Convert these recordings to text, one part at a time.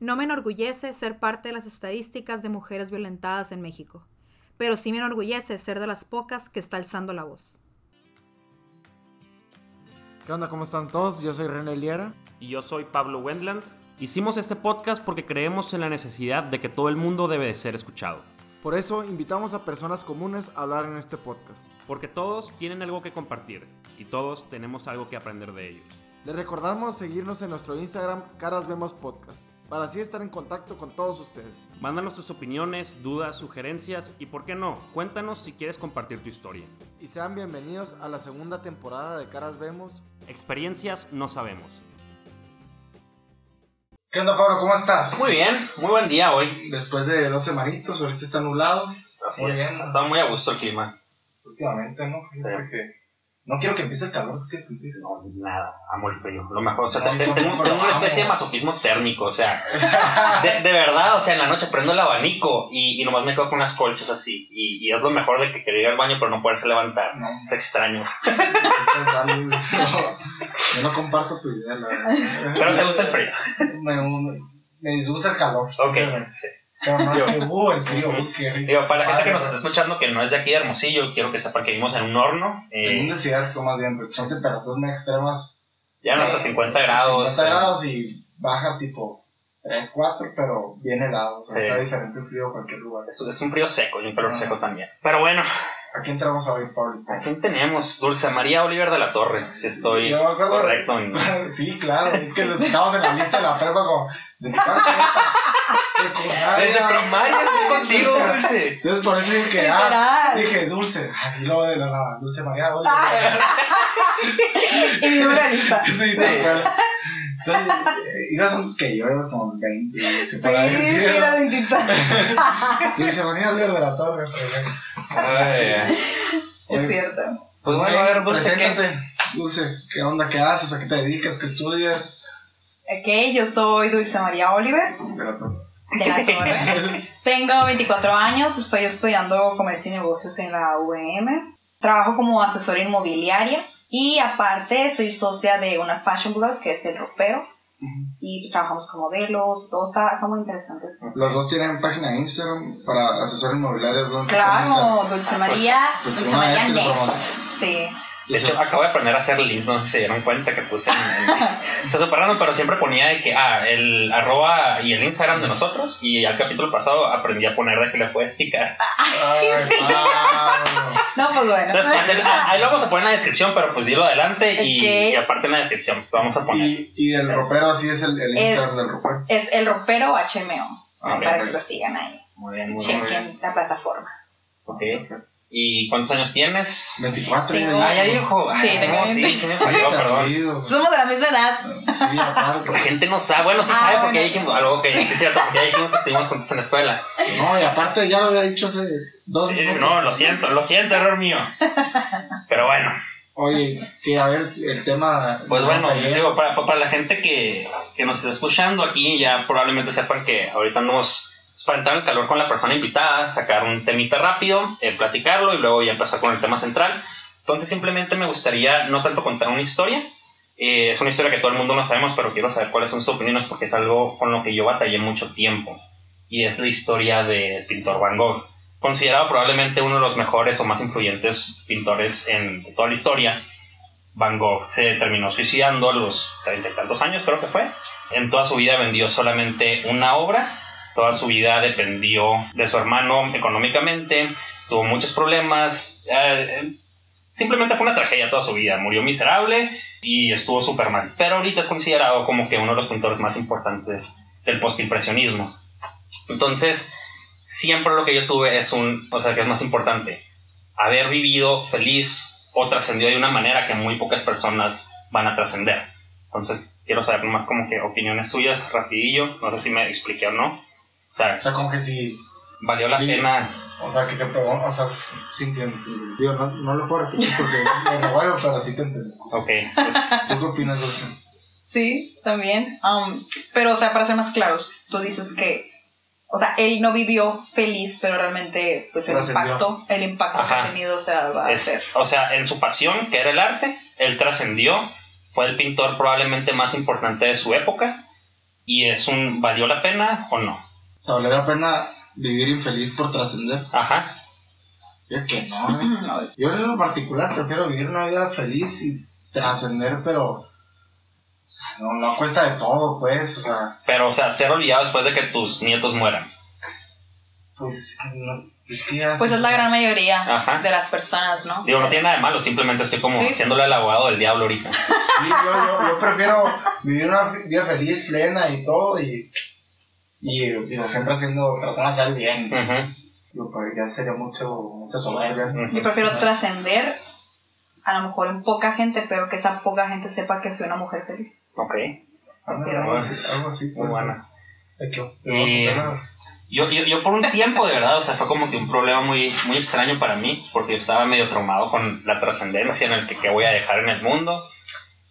No me enorgullece ser parte de las estadísticas de mujeres violentadas en México, pero sí me enorgullece ser de las pocas que está alzando la voz. ¿Qué onda? ¿Cómo están todos? Yo soy René Liera. Y yo soy Pablo Wendland. Hicimos este podcast porque creemos en la necesidad de que todo el mundo debe de ser escuchado. Por eso invitamos a personas comunes a hablar en este podcast. Porque todos tienen algo que compartir y todos tenemos algo que aprender de ellos. Les recordamos seguirnos en nuestro Instagram Caras Vemos Podcast para así estar en contacto con todos ustedes. Mándanos tus opiniones, dudas, sugerencias y, ¿por qué no? Cuéntanos si quieres compartir tu historia. Y sean bienvenidos a la segunda temporada de Caras Vemos. Experiencias no sabemos. ¿Qué onda, Pablo? ¿Cómo estás? Muy bien, muy buen día hoy. Después de dos semanitos, ahorita está nublado. Así Muy es, bien. Está muy a gusto el clima. Últimamente, ¿no? Porque no quiero que empiece el calor, ¿tú qué te dices? No, nada, amo el frío. Lo mejor, o sea, No, tengo, una especie de masoquismo térmico, o sea, de, de verdad, o sea, en la noche prendo el abanico y, y nomás me quedo con unas colchas así. Y, y es lo mejor de que quería ir al baño pero no poderse levantar. No. Es extraño. Yo no comparto tu idea, la verdad. Pero te gusta el frío. Me, me, me disgusta el calor. Ok. sí. Pero. Digo, para la gente que nos está escuchando que no es de aquí de Hermosillo, quiero que sepa que vivimos en un horno. En un Eh, desierto, más bien, porque son temperaturas muy extremas. ya no hasta 50 grados. 50 eh, grados y baja tipo 3, 4, pero bien helado. O sea, está diferente el frío en cualquier lugar. Es, es un frío seco y un calor seco también. Pero bueno, ¿A quién entramos hoy, Pablo? ¿a quién tenemos? Dulce María Oliver de la Torre, si estoy Yo acuerdo- correcto. en- Sí, claro, es que lo escuchamos en la lista de la prepa como de secundaria. Desde primaria estoy contigo, Dulce. Dulce. Entonces por eso dije que ah, Literal. dije dulce. Ah, Y luego de la nada, dulce María, oye. Y mi número de lista. Sí, tal cual. Entonces, ibas antes que yo, ibas como 20, se podrá Sí, decir. mira, ¿no? bendita. Dulce María Oliver de la Torre. presente. Ay, Es cierto. Pues bueno, a ver, Dulce, ¿qué? Preséntate, Dulce, ¿qué onda? ¿Qué haces? ¿A qué te dedicas? ¿Qué estudias? Ok, yo soy Dulce María Oliver, Torre. De la Torre. Tengo 24 años, estoy estudiando comercio y negocios en la UVM. Trabajo como asesora inmobiliaria y aparte soy socia de una fashion blog que es El Ropero. Y pues trabajamos con modelos, todo está, muy interesante. Los dos tienen página de Instagram para asesores inmobiliarios. ¿dónde te Claro, Dulce María, Pues Dulce María Next. Sí. De hecho, acabo de aprender a hacer links, no sé si se dieron cuenta que puse en, en- súper random, pero siempre ponía de que, ah, el arroba y el Instagram de nosotros, y al capítulo pasado aprendí a poner de que le puedes picar. Ay. No, pues bueno. Entonces, pues, el- ah, ahí lo vamos a poner en la descripción, pero pues dilo adelante y, aparte en la descripción lo vamos a poner. Y, y el ropero, así es el, el Es- Instagram del ropero. Es El Ropero HMO. Ah, para que lo sigan ahí. Muy bien, muy bien. Chequen la plataforma. Ok. ¿Y cuántos años tienes? 24 Tengo- Ah, ya dijo. Sí, Ah, tengo no, sí, 20. sí me falló, perdón. Somos de la misma edad. Sí, aparte. La gente no sabe, bueno, sí Ah, sabe porque bueno. dijimos algo que es cierto, porque ya dijimos que estuvimos juntos en la escuela. No, y aparte ya lo había dicho hace dos Eh, no, lo siento, lo siento, error mío. Pero bueno, Oye, que a ver, el tema. pues bueno, digo, para, para la gente que, que nos está escuchando aquí, ya probablemente sepan que ahorita andamos para entrar en calor con la persona invitada, sacar un temita rápido, eh, platicarlo y luego ya empezar con el tema central. Entonces simplemente me gustaría no tanto contar una historia, eh, es una historia que todo el mundo no sabemos, pero quiero saber cuáles son sus opiniones porque es algo con lo que yo batallé mucho tiempo. Y es la historia del pintor Van Gogh. Considerado probablemente uno de los mejores o más influyentes pintores en toda la historia, Van Gogh se terminó suicidando a los treinta y tantos años, creo que fue. En toda su vida vendió solamente una obra, toda su vida dependió de su hermano económicamente, tuvo muchos problemas, eh, simplemente fue una tragedia toda su vida, murió miserable y estuvo súper mal. Pero ahorita es considerado como que uno de los pintores más importantes del postimpresionismo. Entonces, siempre lo que yo tuve es un, o sea, que es más importante, haber vivido feliz o trascendió de una manera que muy pocas personas van a trascender. Entonces, quiero saber más como que opiniones suyas, rapidillo, no sé si me expliqué o no. O sea, O sea, como que si. valió la Sí. pena. O sea, que se pegó. O sea, sí entiendo. sí. Digo, no, no lo puedo repetir porque me revuelvo, pero sí te entiendo. Ok, pues, ¿Tú qué opinas de eso? Sí, también. Um, pero, o sea, para ser más claros, tú dices que, o sea, él no vivió feliz, pero realmente, pues el impacto, el impacto que Ajá. ha tenido, o sea, va a es- ser. o sea, en su pasión, que era el arte, él trascendió, fue el pintor probablemente más importante de su época y es un ¿valió la pena o no? O sea, vale la pena vivir infeliz por trascender. Ajá. Yo que no, ¿eh? Yo en lo particular prefiero vivir una vida feliz y trascender, pero. O sea, no, no cuesta de todo, pues. O sea, Pero, o sea, ser olvidado después de que tus nietos mueran. pues. Pues. No, Pues se- es la gran mayoría Ajá. de las personas, ¿no? Digo, no tiene nada de malo, simplemente estoy como Sí. haciéndole al abogado del diablo ahorita. Sí, yo, yo, yo prefiero vivir una vida feliz, plena y todo, y. Y digo, siempre haciendo. tratando de hacer bien. Digo, pues ya sería mucho. Mucha soberbia. ujú. Yo prefiero trascender a lo mejor en poca gente, pero que esa poca gente sepa que fui una mujer feliz. Ok, Algo así, algo así. muy buena. De que- Y- Yo, yo, yo por un tiempo, de verdad, o sea, fue como que un problema muy, muy extraño para mí, porque yo estaba medio traumado con la trascendencia en el que qué voy a dejar en el mundo.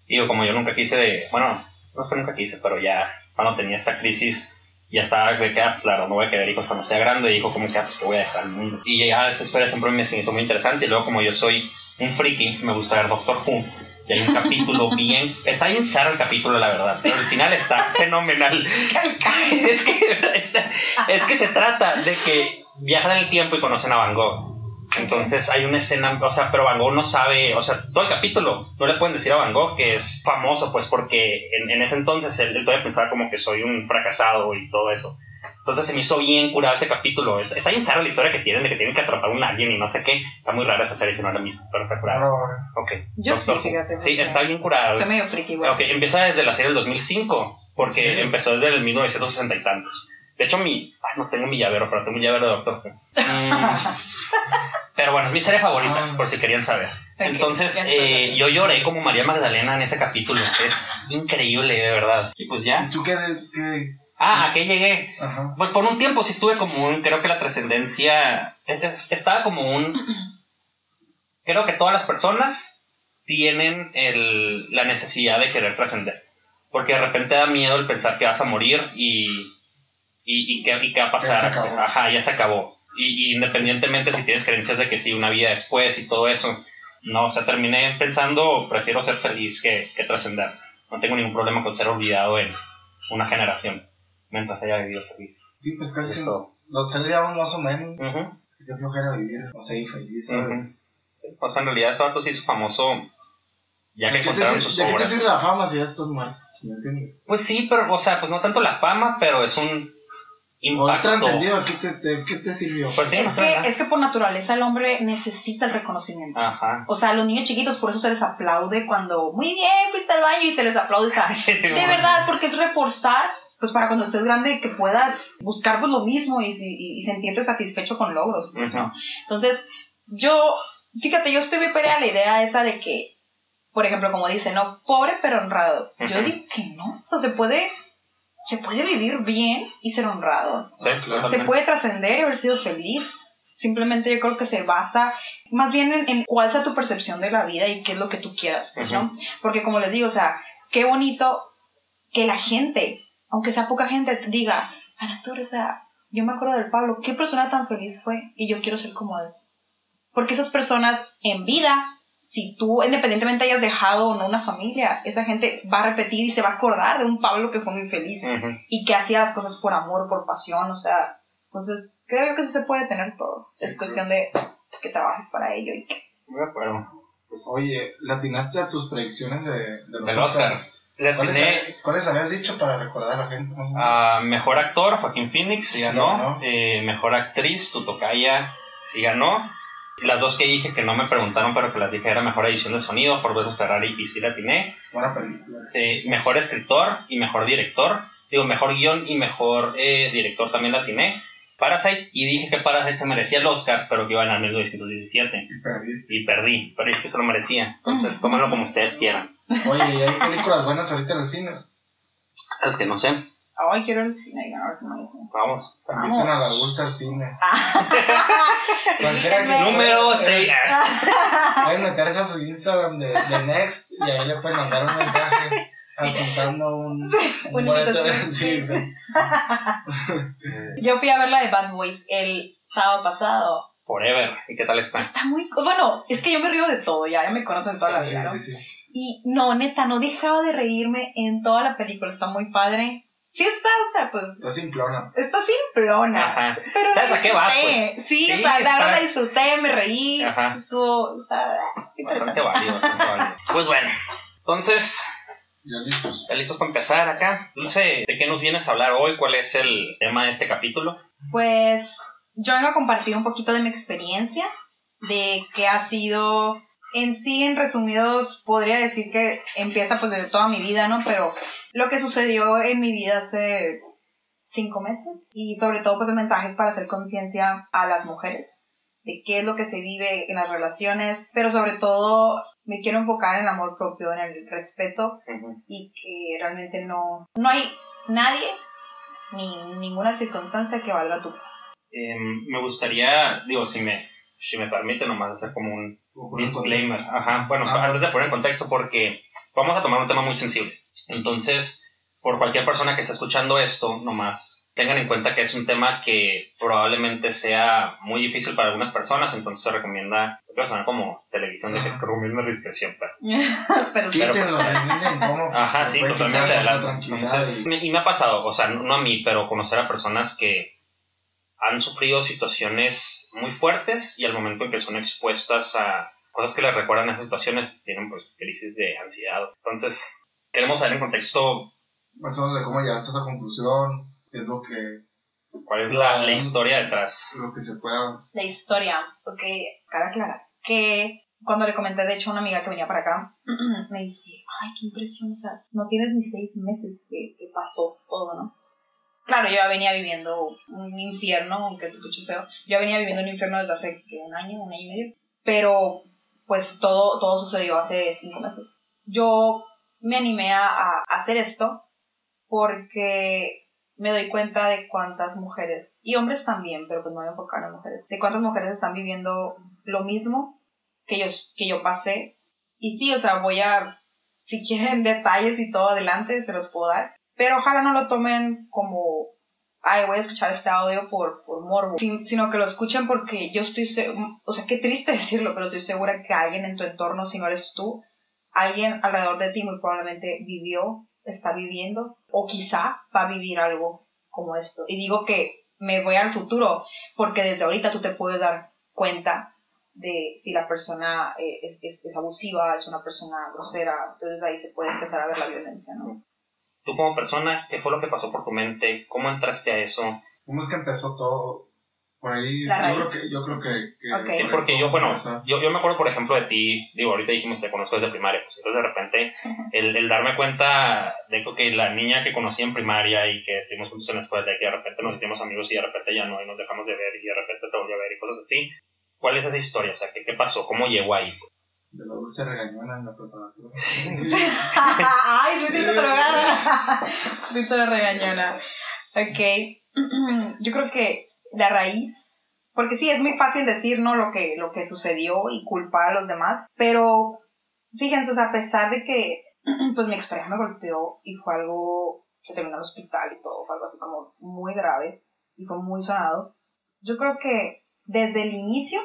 Digo, como yo nunca quise de, bueno, no es que nunca quise, pero ya cuando tenía esta crisis, ya estaba de que, ah, claro, no voy a querer hijos cuando sea grande, y dijo como que, ah, pues que voy a dejar el mundo. Y ya esa historia siempre me hizo muy interesante, y luego como yo soy un friki, me gusta ver Doctor Who, y hay un capítulo bien, está bien cerrado el capítulo, la verdad, pero al final está fenomenal. es que es que se trata de que viajan en el tiempo y conocen a Van Gogh. Entonces hay una escena, o sea, pero Van Gogh no sabe, o sea, todo el capítulo, no le pueden decir a Van Gogh que es famoso, pues porque en, en ese entonces él, él todavía pensaba como que soy un fracasado y todo eso. Entonces se me hizo bien curado ese capítulo. Está, está bien cerrada la historia que tienen de que tienen que atrapar a un alien y no sé qué. Está muy rara esa serie si no la visto, pero está curada. Ok. Yo sí, Doctor fíjate, Sí, está bien curada. Soy medio friki, güey. Ok, empieza desde la serie del 2005, porque Sí. empezó desde el 1960 y tantos. De hecho, mi. Ay, no tengo mi llavero, pero tengo mi llavero de Doctor Who. Mm, pero bueno, es mi serie favorita, Ah. por si querían saber. Entonces, eh, yo lloré como María Magdalena en ese capítulo. Es increíble, de verdad. Y pues ya. ¿Y tú qué? qué? Ah, ¿a qué llegué? Ajá. Pues por un tiempo sí estuve como un, creo que la trascendencia, es- estaba como un, creo que todas las personas tienen el, la necesidad de querer trascender, porque de repente da miedo el pensar que vas a morir y, y, y, qué, y qué va a pasar, Ya se acabó. ajá, ya se acabó, y, y independientemente si tienes creencias de que sí, una vida después y todo eso, no, o sea, terminé pensando, prefiero ser feliz que, que trascender, no tengo ningún problema con ser olvidado en una generación, mientras haya vivido feliz. Sí, pues casi. Es tres digamos más o menos. Ujú. Qué flojera vivir. No sé, infeliz, ¿sabes? Pues en realidad ese vato se hizo famoso ya que ¿De qué te encontraron sus ¿De qué te obras. sirve la fama si ya estás muerto? ¿Me entiendes? Pues sí, pero, o sea, pues no tanto la fama, pero es un Trascendido, ¿de qué te, de qué te sirvió? Pues sí, Es que, es que por naturaleza el hombre necesita el reconocimiento. Ajá. O sea, a los niños chiquitos por eso se les aplaude cuando, muy bien, fuiste al baño y se les aplaude. O sea, de verdad, porque es reforzar, pues para cuando estés grande que puedas buscar pues lo mismo y, y, y sentirte satisfecho con logros. pues. Entonces, yo, fíjate, yo estoy muy peleada a la idea esa de que, por ejemplo, como dice, no, pobre pero honrado. Yo digo que no, o sea, se puede, se puede vivir bien y ser honrado. Sí. Se puede trascender y haber sido feliz. Simplemente yo creo que se basa más bien en, en cuál sea tu percepción de la vida y qué es lo que tú quieras, pues, ¿no? Porque como les digo, o sea, qué bonito que la gente, aunque sea poca gente, te diga, a la torre, o sea, yo me acuerdo del Pablo, qué persona tan feliz fue y yo quiero ser como él. Porque esas personas en vida, si tú independientemente hayas dejado o no una familia, esa gente va a repetir y se va a acordar de un Pablo que fue muy feliz y que hacía las cosas por amor, por pasión, o sea, entonces creo yo que sí se puede tener todo. Es cuestión de que trabajes para ello y que... Muy de acuerdo. Pues, oye, ¿latinaste a tus predicciones de, de los Del Oscar. Le ¿Cuáles, atiné ¿Cuáles habías dicho para recordar a la gente? más o menos? a mejor actor, Joaquín Phoenix, sí Sí, ganó. ganó. Eh, mejor actriz, Tutocaya, sí ganó. Las dos que dije que no me preguntaron, pero que las dije era mejor edición de sonido, por versus Ferrari y sí la atiné. Buena película. Mejor escritor y mejor director. Digo, mejor guion y mejor eh, director también la atiné. Parasite, y dije que Parasite se merecía el Oscar, pero que iba a ganar en 1917. Y perdiste. Y perdí, pero dije que se lo merecía. Entonces, tómenlo como ustedes quieran. Oye, ¿y hay películas buenas ahorita en el cine? Es que no sé. Ay, quiero ir al cine. Vamos. Inviten a la dulce al cine. Cualquiera que-. Número Eh, 6. Pueden meterse a su Instagram de, de Next y ahí le pueden mandar un mensaje apuntando un, un boleto. invitación. Sí, sí. Yo fui a ver la de Bad Boys el sábado pasado. Forever. ¿Y qué tal está? Está muy... Bueno, es que yo me río de todo, ya, ya me conocen toda la vida, ¿no? Y no, neta, no dejaba de reírme en toda la película, está muy padre. Sí está, o sea, pues Está simplona. está simplona. Ajá. Pero ¿Sabes a qué vas, disfruté. pues? Sí, Sí, o sea, la verdad disfruté, me reí. Ajá. Estuvo. o sea, Bastante válido, bastante válido. Pues bueno, entonces, Ya listos. ¿ya listos para empezar acá? Dulce, ¿de qué nos vienes a hablar hoy? ¿Cuál es el tema de este capítulo? Pues yo vengo a compartir un poquito de mi experiencia, de qué ha sido, en sí, en resumidos, podría decir que empieza pues desde toda mi vida, ¿no? Pero lo que sucedió en mi vida hace cinco meses y sobre todo pues el mensaje es para hacer conciencia a las mujeres de qué es lo que se vive en las relaciones, pero sobre todo me quiero enfocar en el amor propio, en el respeto y que realmente no, no hay nadie ni ninguna circunstancia que valga tu paz. Em, me gustaría, digo, si me, si me permite nomás hacer como un disclaimer. Ajá, bueno, Ah. antes de poner en contexto, porque vamos a tomar un tema muy sensible. Entonces, por cualquier persona que esté escuchando esto, nomás tengan en cuenta que es un tema que probablemente sea muy difícil para algunas personas, entonces se recomienda, creo como televisión de que se recomienda discreción, pero pero sí. Quítenlo, entienden cómo. pues, Ajá, sí, totalmente adelante. Entonces, y- me- y me ha pasado, o sea, no, no a mí, pero conocer a personas que han sufrido situaciones muy fuertes y al momento en que son expuestas a cosas que les recuerdan a esas situaciones, tienen pues crisis de ansiedad. Entonces, queremos saber en contexto Más o menos de cómo llegaste a esa conclusión, qué es lo que, cuál es la, la historia detrás. lo que se pueda. La historia, ok, cara clara. Que cuando le comenté, de hecho, a una amiga que venía para acá, me dice, ay, qué impresión, o sea, no tienes ni seis meses que, que pasó todo, ¿no? Claro, yo ya venía viviendo un infierno, aunque te escuche feo, yo venía viviendo un infierno desde hace un año, un año y medio, pero pues todo, todo sucedió hace cinco meses. Yo me animé a, a hacer esto porque me doy cuenta de cuántas mujeres, y hombres también, pero pues me voy a enfocar en mujeres, de cuántas mujeres están viviendo lo mismo que yo, que yo pasé. Y sí, o sea, voy a, si quieren detalles y todo adelante, se los puedo dar. Pero ojalá no lo tomen como, ay, voy a escuchar este audio por, por morbo, sin- sino que lo escuchen porque yo estoy, o sea, qué triste decirlo, pero estoy segura que alguien en tu entorno, si no eres tú, alguien alrededor de ti muy probablemente vivió, está viviendo, o quizá va a vivir algo como esto. Y digo que me voy al futuro, porque desde ahorita tú te puedes dar cuenta de si la persona eh, es, es- es abusiva, es una persona grosera, entonces ahí se puede empezar a ver la violencia, ¿no? Tú como persona, ¿qué fue lo que pasó por tu mente? ¿Cómo entraste a eso? ¿Cómo es que empezó todo? Por ahí, La yo creo que, yo creo que, que- Ok. Sí, por ahí porque yo, bueno, yo, yo me acuerdo, por ejemplo, de ti, digo, ahorita dijimos te conozco desde primaria, pues entonces de repente el, el darme cuenta de que la niña que conocí en primaria y que estuvimos juntos en la escuela, de que de repente nos hicimos amigos y de repente ya no, y nos dejamos de ver y de repente te volví a ver y cosas así. ¿Cuál es esa historia? O sea, ¿qué, qué pasó? ¿Cómo llegó ahí? De la dulce regañona en la preparatura. Ay, fuiste drogada. Fuiste la regañona. Ok. Yo creo que la raíz, porque sí, es muy fácil decir, ¿no? Lo que, lo que sucedió y culpar a los demás, pero fíjense, o sea, a pesar de que, pues mi expareja me golpeó y fue algo que terminó en el hospital y todo, fue algo así como muy grave y fue muy sonado, yo creo que desde el inicio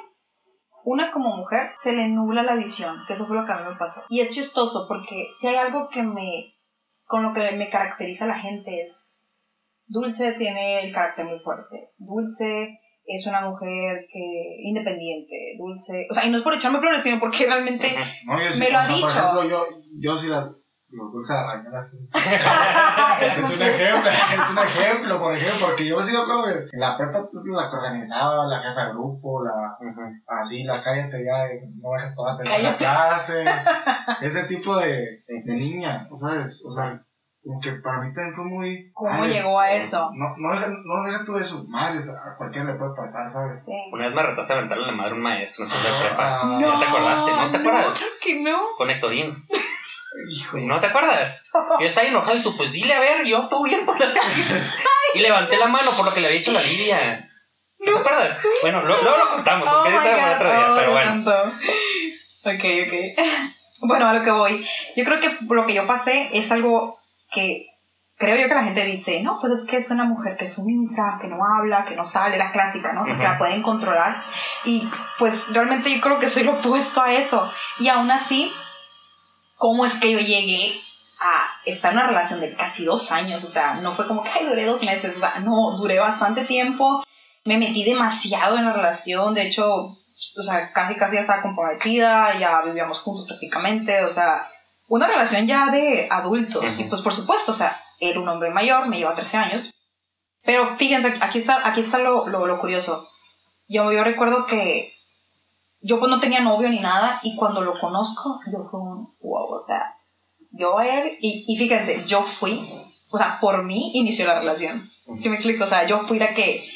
una como mujer se le nubla la visión, que eso fue lo que a mí me pasó. Y es chistoso porque si hay algo que me, con lo que me caracteriza a la gente es, Dulce tiene el carácter muy fuerte, Dulce es una mujer que independiente, Dulce, o sea, y no es por echarme flores, sino porque realmente No, yo sí, Me lo ha sea, dicho. Por ejemplo, yo, yo sí la. Digo, dulce regañona sí. es un ejemplo, es un ejemplo, por ejemplo, porque yo sí me acuerdo que en la prepa tú la que organizaba, la jefa de grupo, la. Así, la cállate ya, eh, no dejes toda la clase. ese tipo de, de niña, ¿sabes? O sea, como que para mí también fue muy. ¿Cómo madre, llegó a eso? No, no, no deja tú de sus madres, a cualquiera le puede pasar, ¿sabes? Sí. Una vez me retaste a aventarle la madre a un maestro en de Ah, prepa. ah, ¿No te acordaste? ¿No te acuerdas? creo que no. Con Hectorín. Hijo, ¿No te acuerdas? Yo estaba enojado y tú, pues dile a ver, yo todo bien. y levanté la mano por lo que le había hecho la Lidia. ¿No te acuerdas? Bueno, lo- luego lo contamos, Oh porque my eso para otro día, God, pero oh, bueno. Ok, ok. Bueno, a lo que voy. Yo creo que lo que yo pasé es algo que creo yo que la gente dice, no, pues es que es una mujer que es sumisa, que no habla, que no sale, la clásica, ¿no? O sea, que la pueden controlar. Y pues realmente yo creo que soy lo opuesto a eso. Y aún así, ¿cómo es que yo llegué a estar en una relación de casi dos años, o sea, no fue como que, ay, duré dos meses, o sea, no, duré bastante tiempo, me metí demasiado en la relación, de hecho, o sea, casi casi ya estaba comprometida, ya vivíamos juntos prácticamente, o sea, una relación ya de adultos, y pues por supuesto, o sea, era un hombre mayor, me lleva 13 años, pero fíjense, aquí está, aquí está lo, lo, lo curioso, yo, yo recuerdo que yo pues no tenía novio ni nada y cuando lo conozco yo fue un wow, o sea, yo a él y, y fíjense, yo fui, o sea, por mí inició la relación. ¿Sí me explico? O sea, yo fui la que,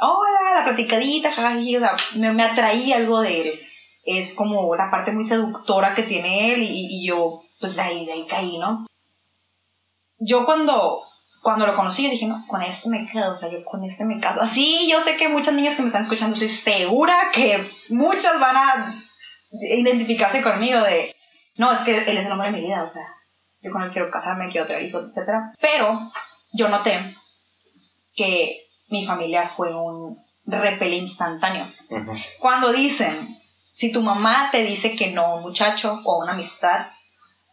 hola, la platicadita, jajaji, o sea, me, me atraí algo de él. Es como la parte muy seductora que tiene él y, y yo, pues de ahí, de ahí caí, ¿no? Yo cuando, cuando lo conocí, yo dije, no, con este me quedo, o sea, yo con este me caso. Así, yo sé que muchas niñas que me están escuchando, estoy segura que muchas van a identificarse conmigo de, no, es que él es el hombre de mi vida, o sea, yo con él quiero casarme, quiero tener hijos, etc. Pero yo noté que mi familia fue un repele instantáneo. Cuando dicen, si tu mamá te dice que no, un muchacho o una amistad,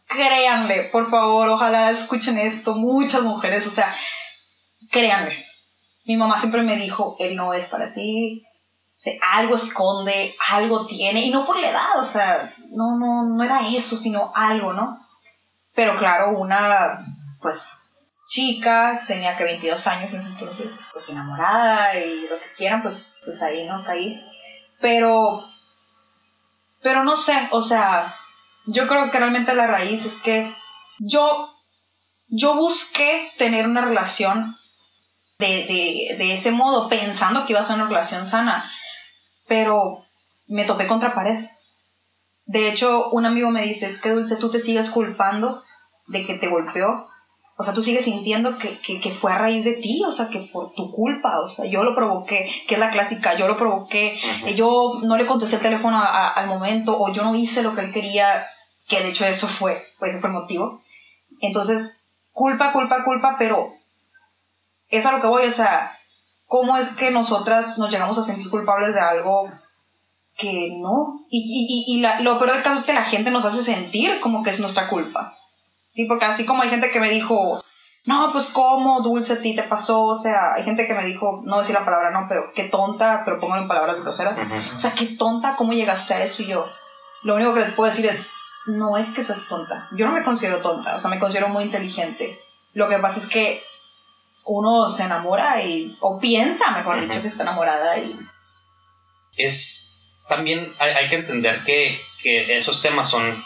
créanle, por favor, ojalá escuchen esto, muchas mujeres, o sea, créanle. Mi mamá siempre me dijo, él no es para ti, se- algo esconde, algo tiene, y no por la edad, o sea, no, no, no era eso, sino algo, ¿no? Pero claro, una, pues, chica, tenía que 22 años entonces, pues enamorada y lo que quieran, pues, pues ahí, ¿no? Caí. Pero, pero no sé, o sea, yo creo que realmente la raíz es que yo, yo busqué tener una relación de, de, de ese modo, pensando que iba a ser una relación sana, pero me topé contra pared. De hecho, un amigo me dice, es que Dulce, tú te sigues culpando de que te golpeó. O sea, tú sigues sintiendo que, que, que fue a raíz de ti, o sea, que por tu culpa, o sea, yo lo provoqué, que es la clásica, yo lo provoqué, yo no le contesté el teléfono a- a- al momento, o yo no hice lo que él quería, que de hecho eso fue, pues ese fue el motivo. Entonces, culpa, culpa, culpa, pero es a lo que voy, o sea, ¿cómo es que nosotras nos llegamos a sentir culpables de algo que no? Y, y, y, la- lo peor del caso es que la gente nos hace sentir como que es nuestra culpa. Sí, porque así como hay gente que me dijo, no, pues cómo, dulce, a ti te pasó, o sea, hay gente que me dijo, no decir la palabra no, pero qué tonta, pero pongo en palabras groseras. O sea, qué tonta, ¿cómo llegaste a eso? Y yo, lo único que les puedo decir es, no es que seas tonta. Yo no me considero tonta, o sea, me considero muy inteligente. Lo que pasa es que uno se enamora y, o piensa, mejor dicho, que está enamorada y... es también hay, que entender que, que esos temas son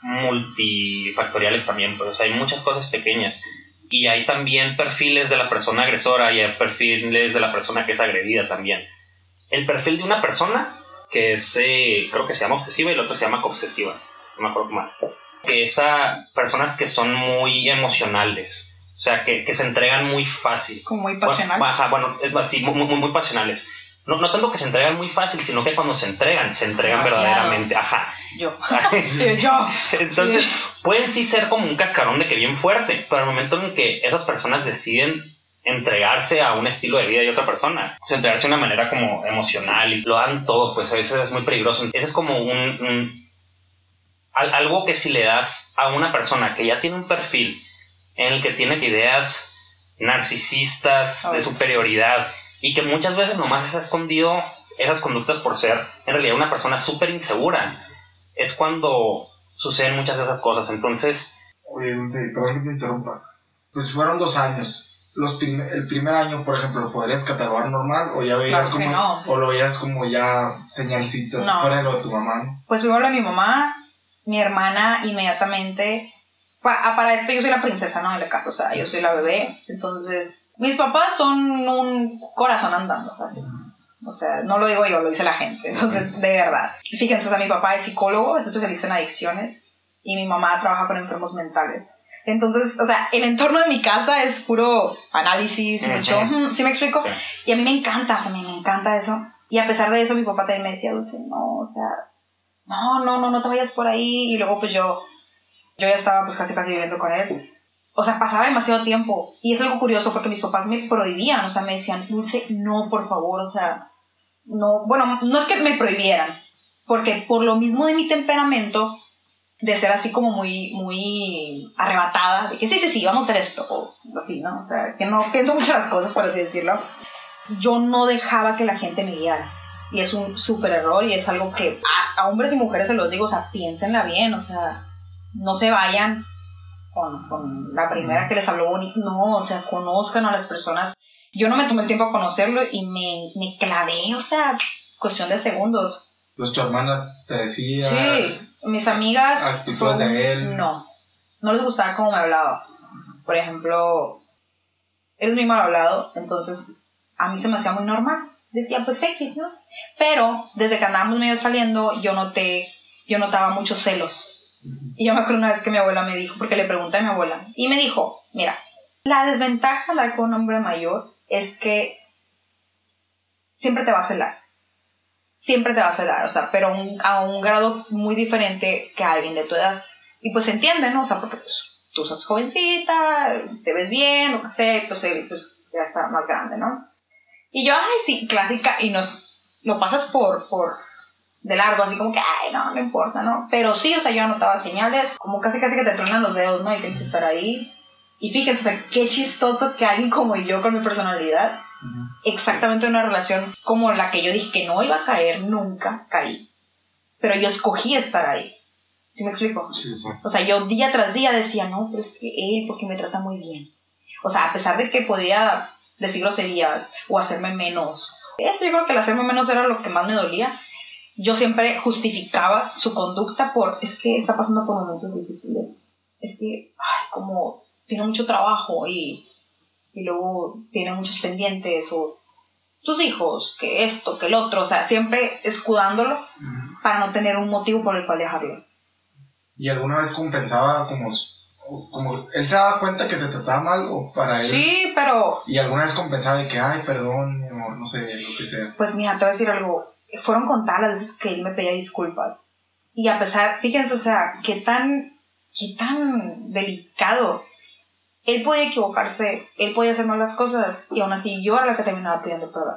multifactoriales también, pues hay muchas cosas pequeñas y hay también perfiles de la persona agresora y hay perfiles de la persona que es agredida también. El perfil de una persona que es, eh, creo que se llama obsesiva y el otro se llama obsesiva, no me acuerdo mal. Que esa personas que son muy emocionales, o sea, que, que se entregan muy fácil. Como muy pasional. Bueno, ajá, bueno, es más, sí, muy, muy, muy pasionales. No, no tanto que se entregan muy fácil, sino que cuando se entregan, se entregan Demasiado. verdaderamente. Ajá. Yo. yo. Entonces, pueden sí ser como un cascarón de que bien fuerte, pero al momento en que esas personas deciden entregarse a un estilo de vida de otra persona, o sea, entregarse de una manera como emocional y lo dan todo, pues a veces es muy peligroso. Ese es como un, un- algo que si le das a una persona que ya tiene un perfil en el que tiene ideas narcisistas de superioridad y que muchas veces nomás se ha escondido esas conductas por ser en realidad una persona súper insegura, es cuando suceden muchas de esas cosas. Entonces, Oye, perdón que te interrumpa. Pues fueron dos años. Los prim- el primer año, por ejemplo, ¿lo podrías catalogar normal o ya veías Claro como no. o lo veías como ya señalcitas No. fuera de lo de tu mamá? Pues primero lo de mi mamá, mi hermana inmediatamente. pa- ah, para esto yo soy la princesa, ¿no? En la casa, o sea, yo soy la bebé. Entonces, mis papás son un corazón andando, así. O sea, no lo digo yo, lo dice la gente. Entonces, de verdad. Fíjense, o sea, mi papá es psicólogo, es especialista en adicciones. Y mi mamá trabaja con enfermos mentales. Entonces, o sea, el entorno de mi casa es puro análisis, mucho. ¿Sí me explico? Y a mí me encanta, o sea, me, me encanta eso. Y a pesar de eso, mi papá también me decía, Dulce, no, o sea, no, no, no, no te vayas por ahí. Y luego, pues yo, yo ya estaba pues casi casi viviendo con él. O sea, pasaba demasiado tiempo. Y es algo curioso porque mis papás me prohibían, o sea, me decían, Dulce, no, por favor, o sea, no, bueno, no es que me prohibieran, porque por lo mismo de mi temperamento, de ser así como muy, muy arrebatada, de que sí, sí, sí, vamos a hacer esto, o así, ¿no? O sea, que no pienso mucho las cosas, por así decirlo. Yo no dejaba que la gente me guiara. Y es un súper error y es algo que a, a hombres y mujeres se los digo, o sea, piénsenla bien, o sea, no se vayan con, con la primera que les habló bonito, no, o sea, conozcan a las personas. Yo no me tomé el tiempo a conocerlo y me, me clavé, o sea, cuestión de segundos. Pues tu hermana te decía. Sí, mis amigas. Actitudes de él. No, no les gustaba cómo me hablaba. Por ejemplo, él es muy mal hablado, entonces a mí se me hacía muy normal. Decía, pues X, ¿no? Pero desde que andábamos medio saliendo, yo noté, yo notaba muchos celos. Y yo me acuerdo una vez que mi abuela me dijo, porque le pregunté a mi abuela, y me dijo, mira, la desventaja de con un hombre mayor es que siempre te va a celar. Siempre te va a celar, o sea, pero a un grado muy diferente que alguien de tu edad. Y pues entiende, ¿no? O sea, porque pues, tú estás jovencita, te ves bien, lo que y pues él pues, ya está más grande, ¿no? Y yo, ay, sí, clásica, y nos lo pasas por, por de largo, así como que, ay, no, no importa, ¿no? Pero sí, o sea, yo anotaba señales, como casi casi que te truenan los dedos, ¿no? Y tienes que estar ahí. Y fíjense, o sea, qué chistoso que alguien como yo con mi personalidad, exactamente una relación como la que yo dije que no iba a caer, nunca caí. Pero yo escogí estar ahí. ¿Sí me explico? Sí, sí. O sea, yo día tras día decía, no, pero es que él, porque me trata muy bien. O sea, a pesar de que podía decir groserías o hacerme menos. Eso yo creo que el hacerme menos era lo que más me dolía. Yo siempre justificaba su conducta por, es que está pasando por momentos difíciles. Es que, ay, como tiene mucho trabajo y, y luego tiene muchos pendientes o tus hijos, que esto, que el otro. O sea, siempre escudándolo para no tener un motivo por el cual dejarlo. ¿Y alguna vez compensaba como, como él se daba cuenta que te trataba mal o para él? Sí, pero Y alguna vez compensaba de que, ay, perdón, mi amor, no sé, lo que sea. Pues mira, te voy a decir algo. Fueron contadas las veces que él me pedía disculpas. Y a pesar, fíjense, o sea, qué tan, qué tan delicado. Él podía equivocarse, él podía hacer mal las cosas y aún así yo era la que terminaba pidiendo perdón.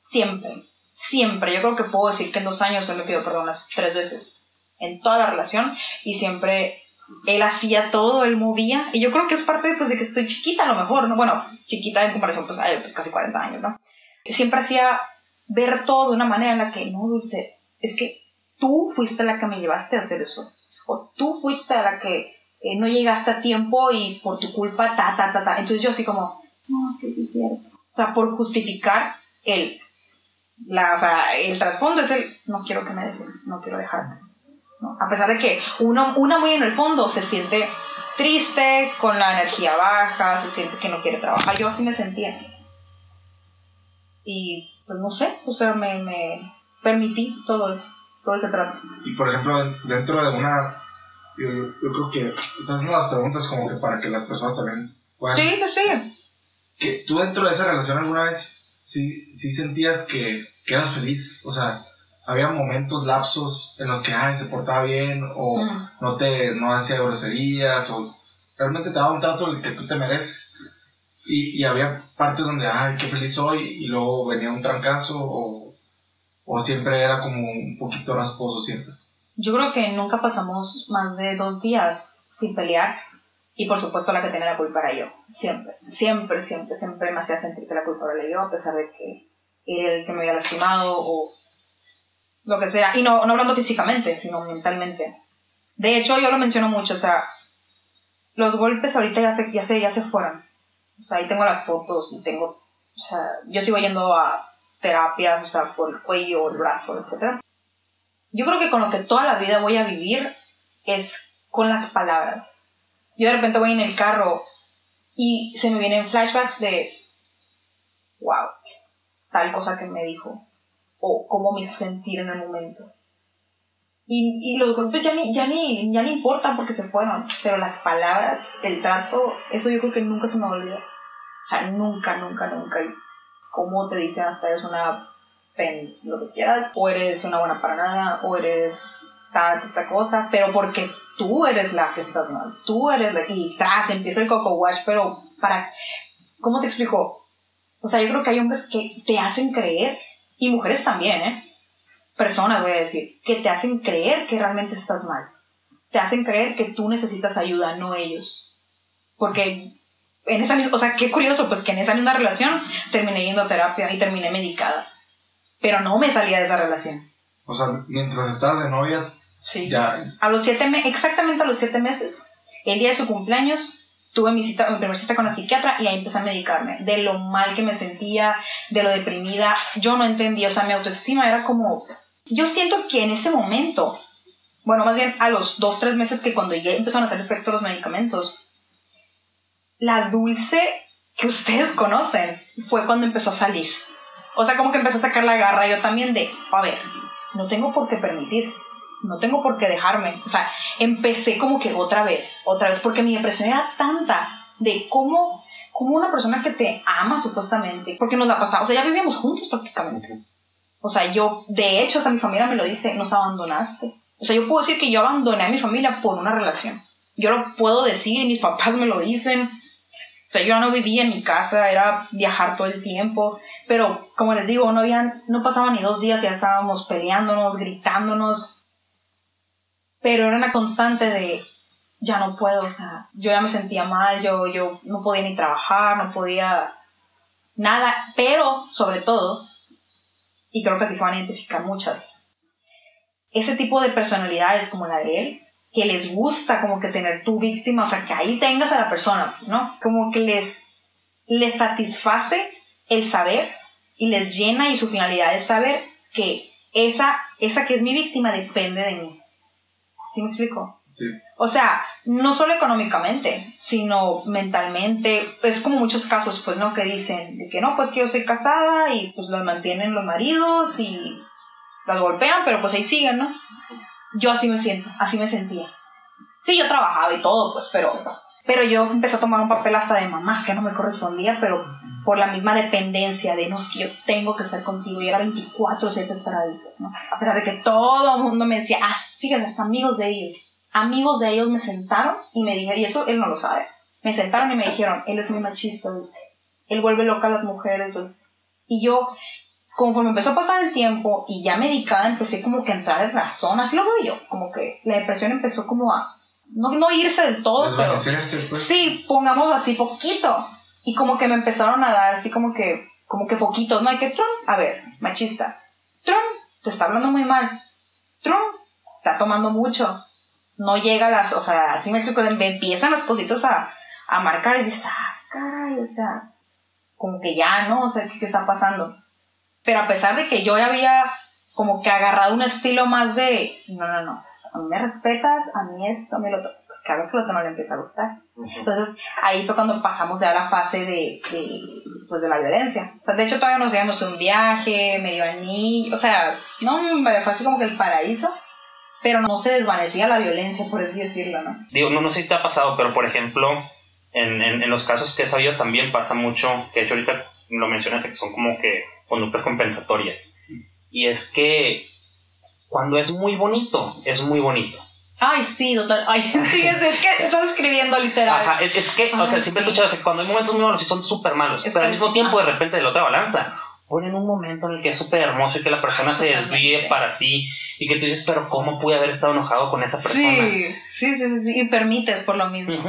Siempre, siempre. Yo creo que puedo decir que en dos años él me pidió perdón las tres veces. En toda la relación y siempre él hacía todo, él movía. Y yo creo que es parte pues, de que estoy chiquita a lo mejor, ¿no? Bueno, chiquita en comparación pues a pues casi 40 años, ¿no? Siempre hacía ver todo de una manera en la que, no, Dulce, es que tú fuiste la que me llevaste a hacer eso. O tú fuiste la que eh, no llegaste a tiempo y por tu culpa, ta, ta, ta, ta. Entonces yo así como, no, es que sí es cierto. O sea, por justificar el, la, o sea, el trasfondo es el, no quiero que me dejes, no quiero dejarte. ¿No? A pesar de que uno, una muy en el fondo se siente triste, con la energía baja, se siente que no quiere trabajar. Yo así me sentía. Y pues no sé, o sea, me, me permití todo eso, todo ese trato. Y por ejemplo, dentro de una. Yo, yo creo que. O sea, las preguntas como que para que las personas también puedan. Sí, sí, sí. Que tú dentro de esa relación alguna vez sí, sí sentías que, que eras feliz. O sea, había momentos, lapsos en los que ay, se portaba bien o Mm. no te no hacía groserías o realmente te daba un trato el que tú te mereces. Y, y había partes donde, ay, qué feliz soy, y luego venía un trancazo, o, o siempre era como un poquito rasposo siempre. Yo creo que nunca pasamos más de dos días sin pelear. Y por supuesto la que tenía la culpa era yo. Siempre, siempre, siempre, siempre me hacía sentir que la culpa era yo, a pesar de que era el que me había lastimado o lo que sea. Y no, no hablando físicamente, sino mentalmente. De hecho, yo lo menciono mucho, o sea, los golpes ahorita ya se, ya se, ya se fueron. O sea, ahí tengo las fotos y tengo, o sea, yo sigo yendo a terapias, o sea, por el cuello, el brazo, etc. Yo creo que con lo que toda la vida voy a vivir es con las palabras. Yo de repente voy en el carro y se me vienen flashbacks de, wow, tal cosa que me dijo, o cómo me hizo sentir en el momento. Y, y los golpes ya ni, ya, ni, ya ni importan porque se fueron, pero las palabras, el trato, eso yo creo que nunca se me olvida. O sea, nunca, nunca, nunca. Y cómo te dicen hasta eres una pen, lo que quieras, o eres una buena para nada, o eres tal, esta cosa, pero porque tú eres la que estás mal, tú eres la y tras empieza el coco wash, pero para, ¿cómo te explico? O sea, yo creo que hay hombres que te hacen creer, y mujeres también, ¿eh? Personas, voy a decir, que te hacen creer que realmente estás mal. te hacen creer que tú necesitas ayuda, no ellos. Porque en esa misma, o sea, qué curioso, pues que en esa misma relación terminé yendo a terapia y terminé medicada. Pero no me salía de esa relación. O sea, mientras estabas de novia, Sí. ya. A los siete me- exactamente a los siete meses, el día de su cumpleaños, tuve mi cita, mi primera cita con la psiquiatra y ahí empecé a medicarme. De lo mal que me sentía, de lo deprimida, yo no entendía, o sea, mi autoestima era como... Yo siento que en ese momento, bueno, más bien a los dos, tres meses que cuando ya empezaron a hacer efecto los medicamentos, la dulce que ustedes conocen fue cuando empezó a salir. O sea, como que empezó a sacar la garra yo también de, a ver, no tengo por qué permitir, no tengo por qué dejarme. O sea, empecé como que otra vez, otra vez, porque mi depresión era tanta de cómo, cómo una persona que te ama supuestamente, porque nos la pasamos, o sea, ya vivíamos juntos prácticamente. O sea, yo, de hecho, hasta mi familia me lo dice, nos abandonaste. O sea, yo puedo decir que yo abandoné a mi familia por una relación. Yo lo puedo decir, mis papás me lo dicen. O sea, yo ya no vivía en mi casa, era viajar todo el tiempo. Pero, como les digo, no, habían, no pasaban ni dos días, ya estábamos peleándonos, gritándonos. Pero era una constante de, ya no puedo, o sea, yo ya me sentía mal, yo, yo no podía ni trabajar, no podía nada. Pero, sobre todo, y creo que aquí se van a identificar muchas, ese tipo de personalidades como la de él, que les gusta como que tener tu víctima, o sea, que ahí tengas a la persona, pues, ¿no? Como que les, les satisface el saber y les llena y su finalidad es saber que esa, esa que es mi víctima depende de mí. ¿Sí me explico? Sí. O sea, no solo económicamente, sino mentalmente. Es como muchos casos, pues, ¿no? Que dicen de que no, pues que yo estoy casada y pues las mantienen los maridos y las golpean, pero pues ahí siguen, ¿no? Yo así me siento, así me sentía. Sí, yo trabajaba y todo, pues, pero, pero yo empecé a tomar un papel hasta de mamá que no me correspondía, pero por la misma dependencia de, no, es que yo tengo que estar contigo y era 24-7 estar pues, ¿no? A pesar de que todo el mundo me decía, ah, fíjate, hasta amigos de ellos. Amigos de ellos me sentaron y me dijeron, y eso él no lo sabe, me sentaron y me dijeron, él es muy machista, dulce. Él vuelve loca a las mujeres, dulce. Y yo, conforme empezó a pasar el tiempo y ya medicada, empecé como que a entrar en razón, así lo veo yo, como que la depresión empezó como a, no, no irse del todo, pero pues. sí, pongamos así poquito. Y como que me empezaron a dar así como que, como que poquitos, ¿no? Hay que, Trump, a ver, machista. Trump, te está hablando muy mal. Trump, está tomando mucho. No llega a las, o sea, así me explico, me empiezan las cositas a, a marcar y dices, ah, caray, o sea, como que ya, ¿no? O sea, ¿qué, qué está pasando? Pero a pesar de que yo ya había como que agarrado un estilo más de, no, no, no, a mí me respetas, a mí esto, a mí lo otro, pues claro que lo otro no le empieza a gustar. Entonces ahí fue cuando pasamos ya a la fase de, de, pues, de la violencia. O sea, de hecho todavía nos dimos un viaje, medio anillo, o sea, no, fue así como que el paraíso, pero no se desvanecía la violencia, por así decirlo, ¿no? Digo, no, no sé si te ha pasado, pero por ejemplo, en, en, en los casos que he sabido también pasa mucho, que de hecho ahorita lo mencionas, que son como que conductas compensatorias. Y es que cuando es muy bonito, es muy bonito. Ay, sí, total. Ay, sí, es, es que estás escribiendo literal. Ajá, es, es que, o sea, siempre he sí. escuchado o sea, cuando hay momentos muy malos y son súper malos, Es pero al mismo tiempo de repente de la otra balanza ponen un momento en el que es súper hermoso y que la persona se desvíe para ti y que tú dices, pero ¿cómo pude haber estado enojado con esa persona? Sí, sí, sí, sí, sí, y permites por lo mismo. Ujú.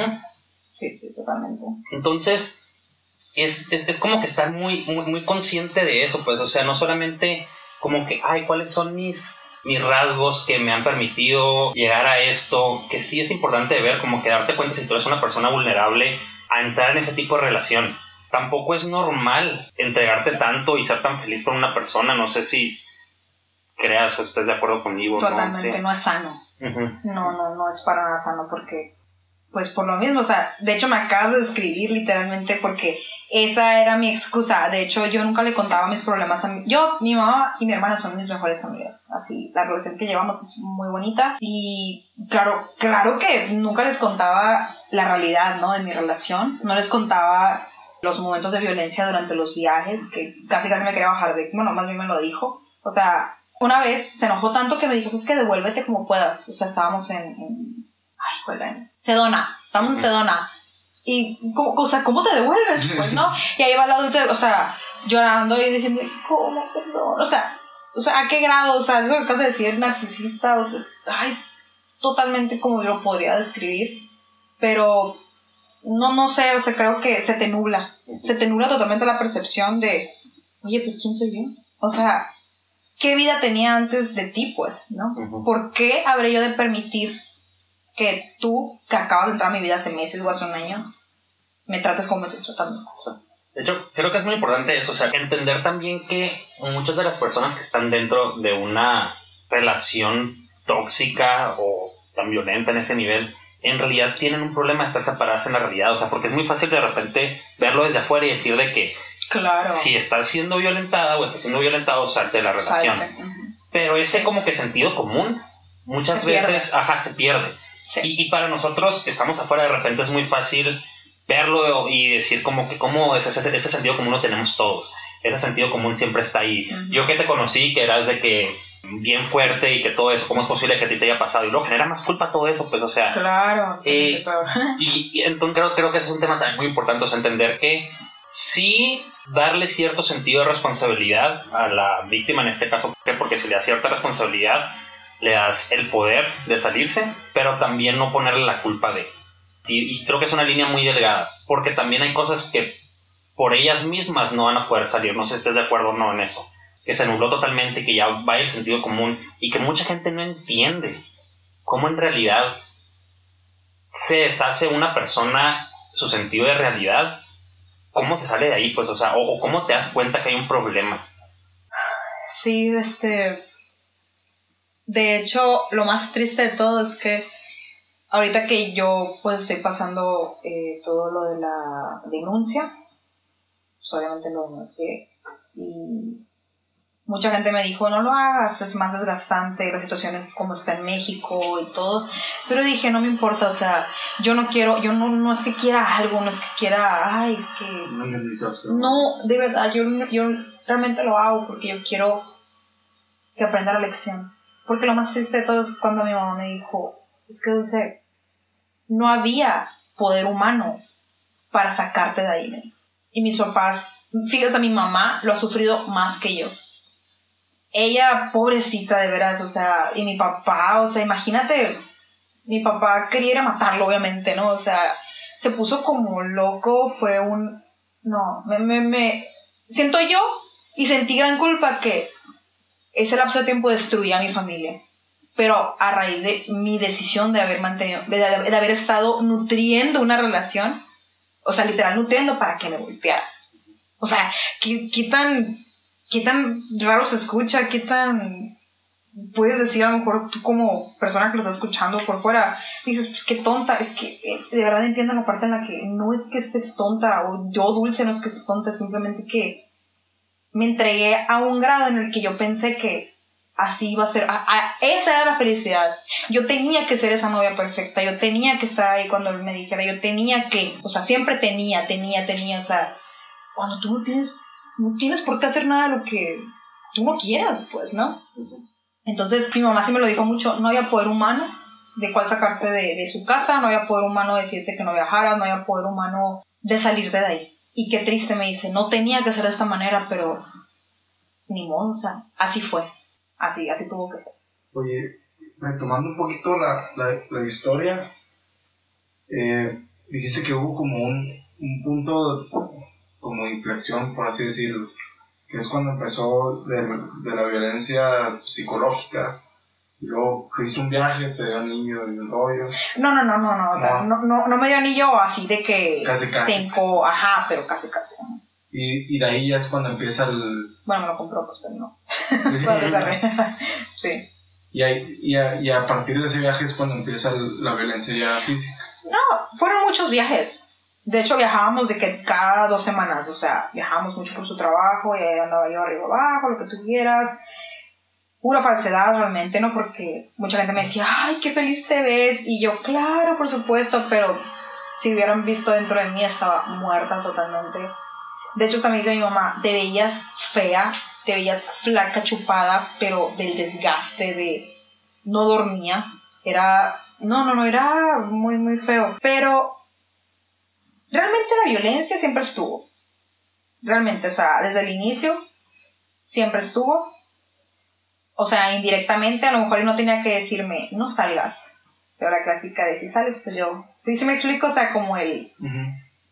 Sí, sí, totalmente. Entonces, es, es, es como que estar muy, muy, muy consciente de eso, pues, o sea, no solamente como que, ay, ¿cuáles son mis, mis rasgos que me han permitido llegar a esto? Que sí es importante ver, como que darte cuenta si tú eres una persona vulnerable a entrar en ese tipo de relación. Tampoco es normal entregarte tanto y ser tan feliz con una persona, no sé si creas, estés de acuerdo conmigo. ¿no? Totalmente, Sí. no es sano. No, no, no es para nada sano porque, pues por lo mismo, o sea, de hecho me acabas de escribir literalmente porque esa era mi excusa. De hecho, yo nunca le contaba mis problemas a mi... Yo, mi mamá y mi hermana son mis mejores amigas. Así, la relación que llevamos es muy bonita y claro, claro que nunca les contaba la realidad, ¿no? De mi relación. No les contaba los momentos de violencia durante los viajes, que casi casi me quería bajar de... Bueno, más bien me lo dijo. O sea, una vez se enojó tanto que me dijo, es que devuélvete como puedas. O sea, estábamos en... ay, ¿cuál era? Sedona. Estábamos en Sedona. Y, ¿cómo, o sea, ¿cómo te devuelves? Pues no. Y ahí va la adulta, o sea, llorando y diciendo, ¿cómo, perdón? O sea, o sea, ¿a qué grado? O sea, eso que acabas de decir, narcisista, o sea, es- ay, totalmente como yo lo podría describir, pero no, no sé, o sea, creo que se te nubla, se te nubla totalmente la percepción de, oye, pues ¿quién soy yo? O sea, ¿qué vida tenía antes de ti, pues, no? Ujú. ¿Por qué habré yo de permitir que tú, que acabas de entrar a mi vida hace meses o hace un año, me trates como me estás tratando? De hecho, creo que es muy importante eso, o sea, entender también que muchas de las personas que están dentro de una relación tóxica o tan violenta en ese nivel, en realidad tienen un problema de estar separadas en la realidad, o sea, porque es muy fácil de repente verlo desde afuera y decir de que Claro. si estás siendo violentada o estás siendo violentado, salte de la relación. Salte. Pero ese como que sentido común muchas Se veces, pierde. ajá, se pierde. Sí. Y, y para nosotros que estamos afuera de repente es muy fácil verlo y decir como que cómo ese, ese, ese sentido común lo tenemos todos. Ese sentido común siempre está ahí. Yo que te conocí, que eras de que bien fuerte y que todo eso, ¿cómo es posible que a ti te haya pasado? Y luego genera más culpa todo eso, pues o sea... Claro. Eh, claro. Y, y entonces creo, creo que ese es un tema también muy importante, o sea, entender que sí darle cierto sentido de responsabilidad a la víctima en este caso, porque si le das cierta responsabilidad, le das el poder de salirse, pero también no ponerle la culpa de. Y, creo que es una línea muy delgada, porque también hay cosas que por ellas mismas no van a poder salir, no sé si estés de acuerdo o no en eso, que se nubló totalmente, que ya va el sentido común y que mucha gente no entiende cómo en realidad se deshace una persona su sentido de realidad, ¿cómo se sale de ahí? Pues, o sea, o cómo te das cuenta que hay un problema. Sí, este. De hecho, lo más triste de todo es que ahorita que yo pues estoy pasando eh, todo lo de la denuncia, pues obviamente lo denuncié y mucha gente me dijo no lo hagas, es más desgastante la situación como está en México y todo, pero dije no me importa, o sea, yo no quiero, yo no, no es que quiera algo, no es que quiera, ay, que Una indemnización. no, de verdad, yo, yo realmente lo hago porque yo quiero que aprenda la lección. Porque lo más triste de todo es cuando mi mamá me dijo, es que Dulce, no había poder humano para sacarte de ahí. Y mis papás, fíjate, mi mamá lo ha sufrido más que yo. Ella, pobrecita, de veras, o sea, y mi papá, o sea, imagínate, mi papá quería matarlo, obviamente, ¿no? O sea, se puso como loco, fue un, no, me, me, me, siento yo y sentí gran culpa que ese lapso de tiempo destruía a mi familia. Pero a raíz de mi decisión de haber mantenido, de, haber estado nutriendo una relación, o sea, literal nutriendo para que me golpeara. O sea, ¿qué, tan, qué tan raro se escucha, qué tan puedes decir a lo mejor tú como persona que lo está escuchando por fuera, dices, pues qué tonta, es que eh, de verdad entiendo la parte en la que no es que estés tonta, o yo dulce no es que esté tonta, simplemente que me entregué a un grado en el que yo pensé que así iba a ser, a- a- esa era la felicidad. Yo tenía que ser esa novia perfecta, yo tenía que estar ahí cuando él me dijera, yo tenía que, o sea, siempre tenía, tenía, tenía, o sea, cuando tú no tienes, no tienes por qué hacer nada de lo que tú no quieras, pues, ¿no? Entonces mi mamá sí me lo dijo mucho, no había poder humano de cuál sacarte de, de su casa, no había poder humano de decirte que no viajaras, no había poder humano de salirte de ahí. Y qué triste me dice, no tenía que ser de esta manera, pero ni modo, o sea, así fue, así, así tuvo que ser. Oye, retomando un poquito la, la, historia, eh, dijiste que hubo como un, un punto como de inflexión, por así decirlo, que es cuando empezó de, de la violencia psicológica. Y luego fuiste un viaje, te dio niño y un rollo. No, no, no, no, no, o sea, no, no, no me dio anillo así de que Casi, casi. cinco, ajá, pero casi, casi. ajá. Y, y de ahí ya es cuando empieza el... Bueno, me lo compró, pues, pero no. Sí. y, ahí- y, a, y a partir de ese viaje es cuando empieza el- la violencia ya física. No, fueron muchos viajes. De hecho, viajábamos de que cada dos semanas, o sea, viajábamos mucho por su trabajo y ahí andaba yo arriba abajo, lo que tú quieras. Pura falsedad realmente, ¿no? Porque mucha gente me decía, ay, qué feliz te ves. Y yo, claro, por supuesto, pero si hubieran visto dentro de mí, estaba muerta totalmente. De hecho, también dice mi mamá, te veías fea, te veías flaca, chupada, pero del desgaste de no dormía. Era, no, no, no, era muy, muy feo. Pero realmente la violencia siempre estuvo. Realmente, o sea, desde el inicio siempre estuvo. O sea, indirectamente, a lo mejor él no tenía que decirme, no salgas. Pero la clásica de si sales, pues yo. Sí, sí me explico, o sea, como el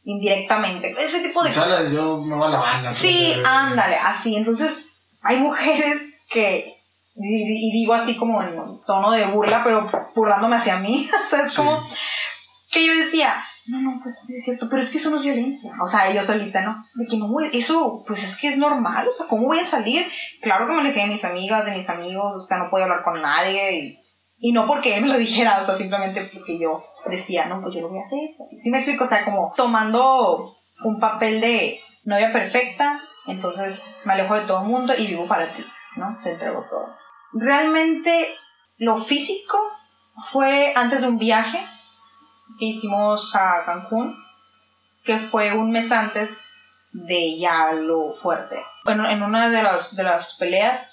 indirectamente. Ese tipo de Si sales, yo me voy a la banda. Sí, ándale, así. Entonces, hay mujeres que. Y, y digo así como en tono de burla, pero burlándome hacia mí. o sea, es como que yo decía, no, no, pues es cierto, pero es que eso no es violencia. O sea, yo solita, ¿no? De que no, eso, pues es que es normal. O sea, ¿cómo voy a salir? Claro que me alejé de mis amigas, de mis amigos, o sea, no podía hablar con nadie. Y, y no porque él me lo dijera, o sea, simplemente porque yo decía, no, pues yo lo voy a hacer. Así, sí me explico, o sea, como tomando un papel de novia perfecta, entonces me alejo de todo el mundo y vivo para ti, ¿no? Te entrego todo. Realmente lo físico fue antes de un viaje hicimos a Cancún, que fue un mes antes de ya lo fuerte. Bueno, en una de las, de las peleas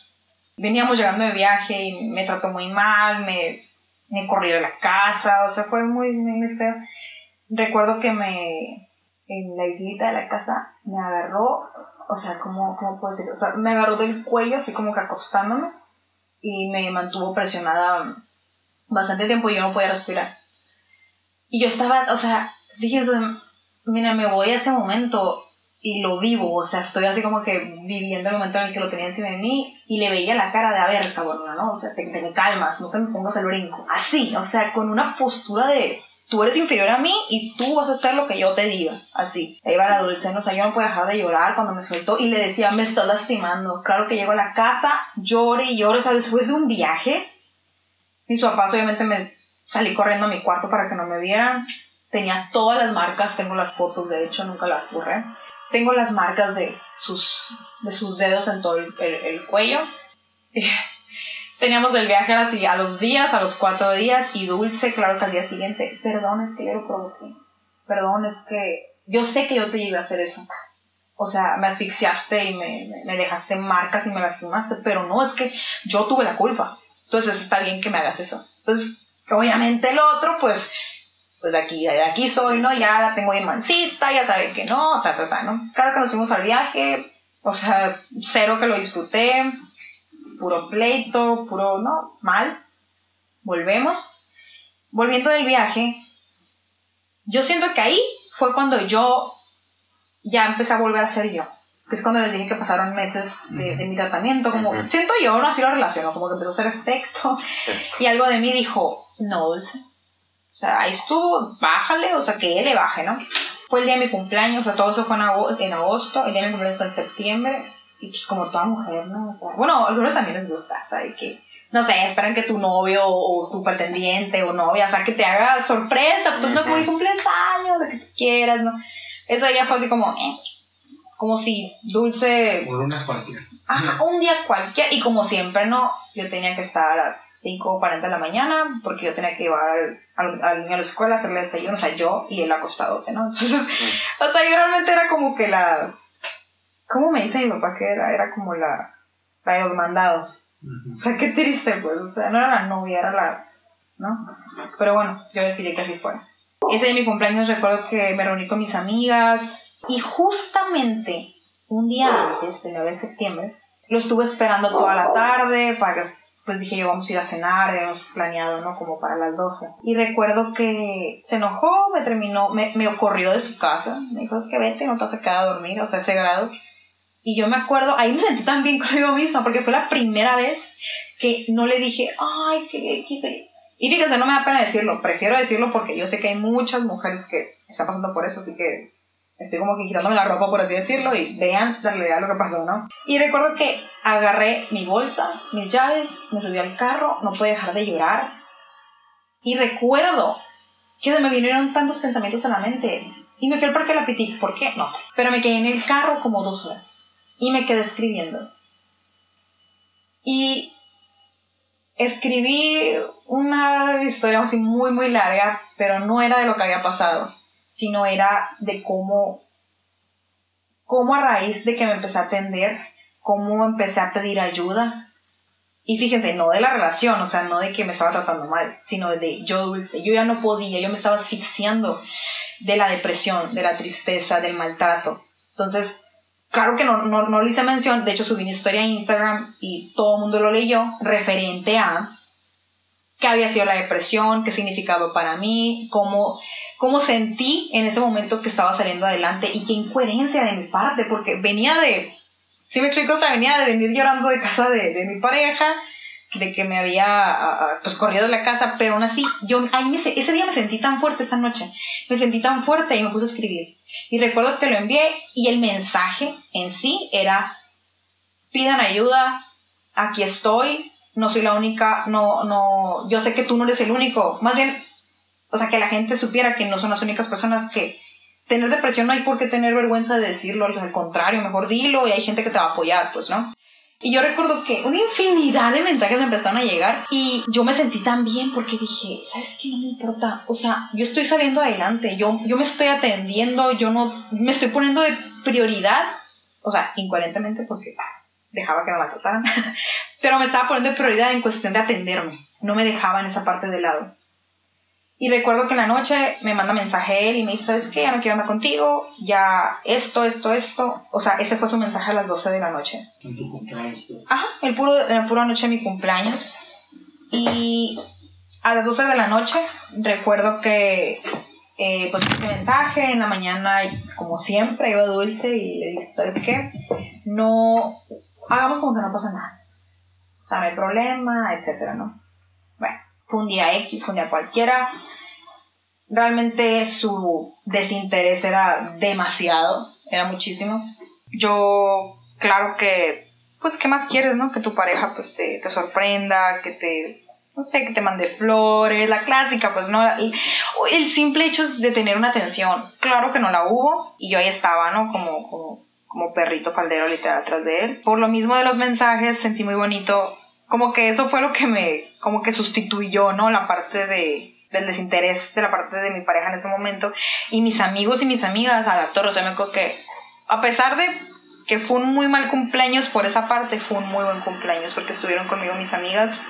veníamos llegando de viaje y me trató muy mal, me, me corrió de la casa, o sea, fue muy, muy, feo. Recuerdo que me, en la islita de la casa, me agarró, o sea, ¿cómo, cómo puedo decir? O sea, me agarró del cuello, así como que acostándome, y me mantuvo presionada bastante tiempo y yo no podía respirar. Y yo estaba, o sea, fíjense, mira, me voy a ese momento y lo vivo, o sea, estoy así como que viviendo el momento en el que lo tenía encima de mí y le veía la cara de, a ver, ¿no? O sea, te, calmas, no te me pongas el brinco. Así, o sea, con una postura de, tú eres inferior a mí y tú vas a hacer lo que yo te diga, así. Ahí va la dulce, ¿no? o sea, yo no puedo dejar de llorar cuando me soltó y le decía, me estás lastimando. Claro que llego a la casa, llore y lloro, o sea, después de un viaje, mis papás obviamente me salí corriendo a mi cuarto para que no me vieran. Tenía todas las marcas, tengo las fotos, de hecho, nunca las borré. Tengo las marcas de sus, de sus dedos en todo el, el, el cuello. Teníamos el viaje a, las, a, los días, a los cuatro días, y Dulce, claro que al día siguiente, perdón, es que yo lo provoqué. Perdón, es que yo sé que yo te iba a hacer eso. O sea, me asfixiaste y me, me dejaste marcas y me lastimaste, pero no, es que yo tuve la culpa. Entonces está bien que me hagas eso. Entonces, obviamente el otro, pues, pues de aquí, de aquí soy, ¿no? Ya la tengo bien mansita, ya sabe que no, ta, ta, ta, ¿no? Claro que nos fuimos al viaje, o sea, cero que lo disfruté, puro pleito, puro, no, mal. Volvemos. Volviendo del viaje, yo siento que ahí fue cuando yo ya empecé a volver a ser yo. Que es cuando les dije que pasaron meses de, de mi tratamiento, como, uh -huh. siento yo, no así lo relaciono, como que empezó a hacer efecto. Y algo de mí dijo, no, Dulce. O sea, ahí estuvo, bájale, o sea, que él le baje, ¿no? Fue el día de mi cumpleaños, o sea, todo eso fue en agosto, en agosto el día de mi cumpleaños fue en septiembre, y pues como toda mujer, ¿no? O sea, bueno, a algunos también les gusta, ¿sabes? Que, no sé, esperan que tu novio o tu pretendiente o novia, o sea, que te haga sorpresa, pues uh -huh. no como que cumples años, lo que tú quieras, ¿no? Eso ya fue así como, eh, como si dulce. Un lunes cualquiera. Ajá, un día cualquiera. Y como siempre, ¿no? Yo tenía que estar a las 5.40 de la mañana porque yo tenía que llevar al, al niño a la escuela, hacerle desayuno, o sea, yo y él acostadote, ¿no? Entonces, o sea, yo realmente era como que la. ¿Cómo me dice mi papá que era? Era como la. La de los mandados. Uh -huh. O sea, qué triste, pues. O sea, no era la novia, era la. ¿No? Pero bueno, yo decidí que así fuera. Ese de mi cumpleaños recuerdo que me reuní con mis amigas y justamente un día antes, el 9 de septiembre, lo estuve esperando toda la tarde para pues dije yo vamos a ir a cenar, habíamos planeado, ¿no? Como para las 12. Y recuerdo que se enojó, me terminó, me, me corrió de su casa, me dijo es que vete, no te vas a quedar a dormir, o sea, ese grado. Y yo me acuerdo, ahí me sentí tan bien conmigo misma, porque fue la primera vez que no le dije, ay, qué, qué, y fíjense, no me da pena decirlo, prefiero decirlo porque yo sé que hay muchas mujeres que están pasando por eso, así que estoy como que quitándome la ropa, por así decirlo, y vean la realidad lo que pasó, ¿no? Y recuerdo que agarré mi bolsa, mis llaves, me subí al carro, no pude dejar de llorar. Y recuerdo que se me vinieron tantos pensamientos a la mente. Y me fui al parque de la ¿por qué? No sé. Pero me quedé en el carro como dos horas. Y me quedé escribiendo. Y escribí una historia así muy, muy larga, pero no era de lo que había pasado sino era de cómo, cómo a raíz de que me empecé a atender, cómo empecé a pedir ayuda. Y fíjense, no de la relación, o sea, no de que me estaba tratando mal, sino de yo dulce. Yo ya no podía, yo me estaba asfixiando de la depresión, de la tristeza, del maltrato. Entonces, claro que no, no, no le hice mención, de hecho subí una historia a Instagram y todo el mundo lo leyó, referente a qué había sido la depresión, qué significaba para mí, cómo, cómo sentí en ese momento que estaba saliendo adelante y qué incoherencia de mi parte, porque venía de, si me explico, o venía de venir llorando de casa de, de mi pareja, de que me había pues corrido de la casa, pero aún así, yo ahí me, se- ese día me sentí tan fuerte, esa noche, me sentí tan fuerte y me puse a escribir. Y recuerdo que lo envié y el mensaje en sí era, pidan ayuda, aquí estoy, no soy la única, no, no, yo sé que tú no eres el único, más bien, o sea, que la gente supiera que no son las únicas personas que tener depresión no hay por qué tener vergüenza de decirlo, al contrario, mejor dilo y hay gente que te va a apoyar, pues, ¿no? Y yo recuerdo que una infinidad de mensajes me empezaron a llegar y yo me sentí tan bien porque dije, ¿sabes qué? No me importa. O sea, yo estoy saliendo adelante, yo, yo me estoy atendiendo, yo no me estoy poniendo de prioridad, o sea, incoherentemente porque dejaba que me maltrataran, pero me estaba poniendo de prioridad en cuestión de atenderme, no me dejaba en esa parte de lado. Y recuerdo que en la noche me manda mensaje él y me dice, ¿sabes qué? Ya no quiero andar contigo, ya esto, esto, esto. O sea, ese fue su mensaje a las 12 de la noche. En tu cumpleaños. pues. Ajá, el puro, la pura noche de mi cumpleaños. Y a las 12 de la noche recuerdo que eh, pues ese mensaje en la mañana, como siempre, iba dulce y le dije, ¿sabes qué? No, hagamos como que no pasa nada. O sea, no hay problema, etcétera, ¿no? Bueno, fue un día X, fue un día cualquiera. Realmente su desinterés era demasiado, era muchísimo. Yo, claro que, pues, ¿qué más quieres, no? Que tu pareja, pues, te, te sorprenda, que te, no sé, que te mande flores, la clásica, pues, ¿no? El, el simple hecho de tener una atención, claro que no la hubo, y yo ahí estaba, ¿no? Como, como, como perrito faldero literal atrás de él. Por lo mismo de los mensajes, sentí muy bonito, como que eso fue lo que me, como que sustituyó, ¿no? La parte de, del desinterés de la parte de mi pareja en ese momento. Y mis amigos y mis amigas a la torre, o sea, me acuerdo que a pesar de que fue un muy mal cumpleaños por esa parte, fue un muy buen cumpleaños porque estuvieron conmigo mis amigas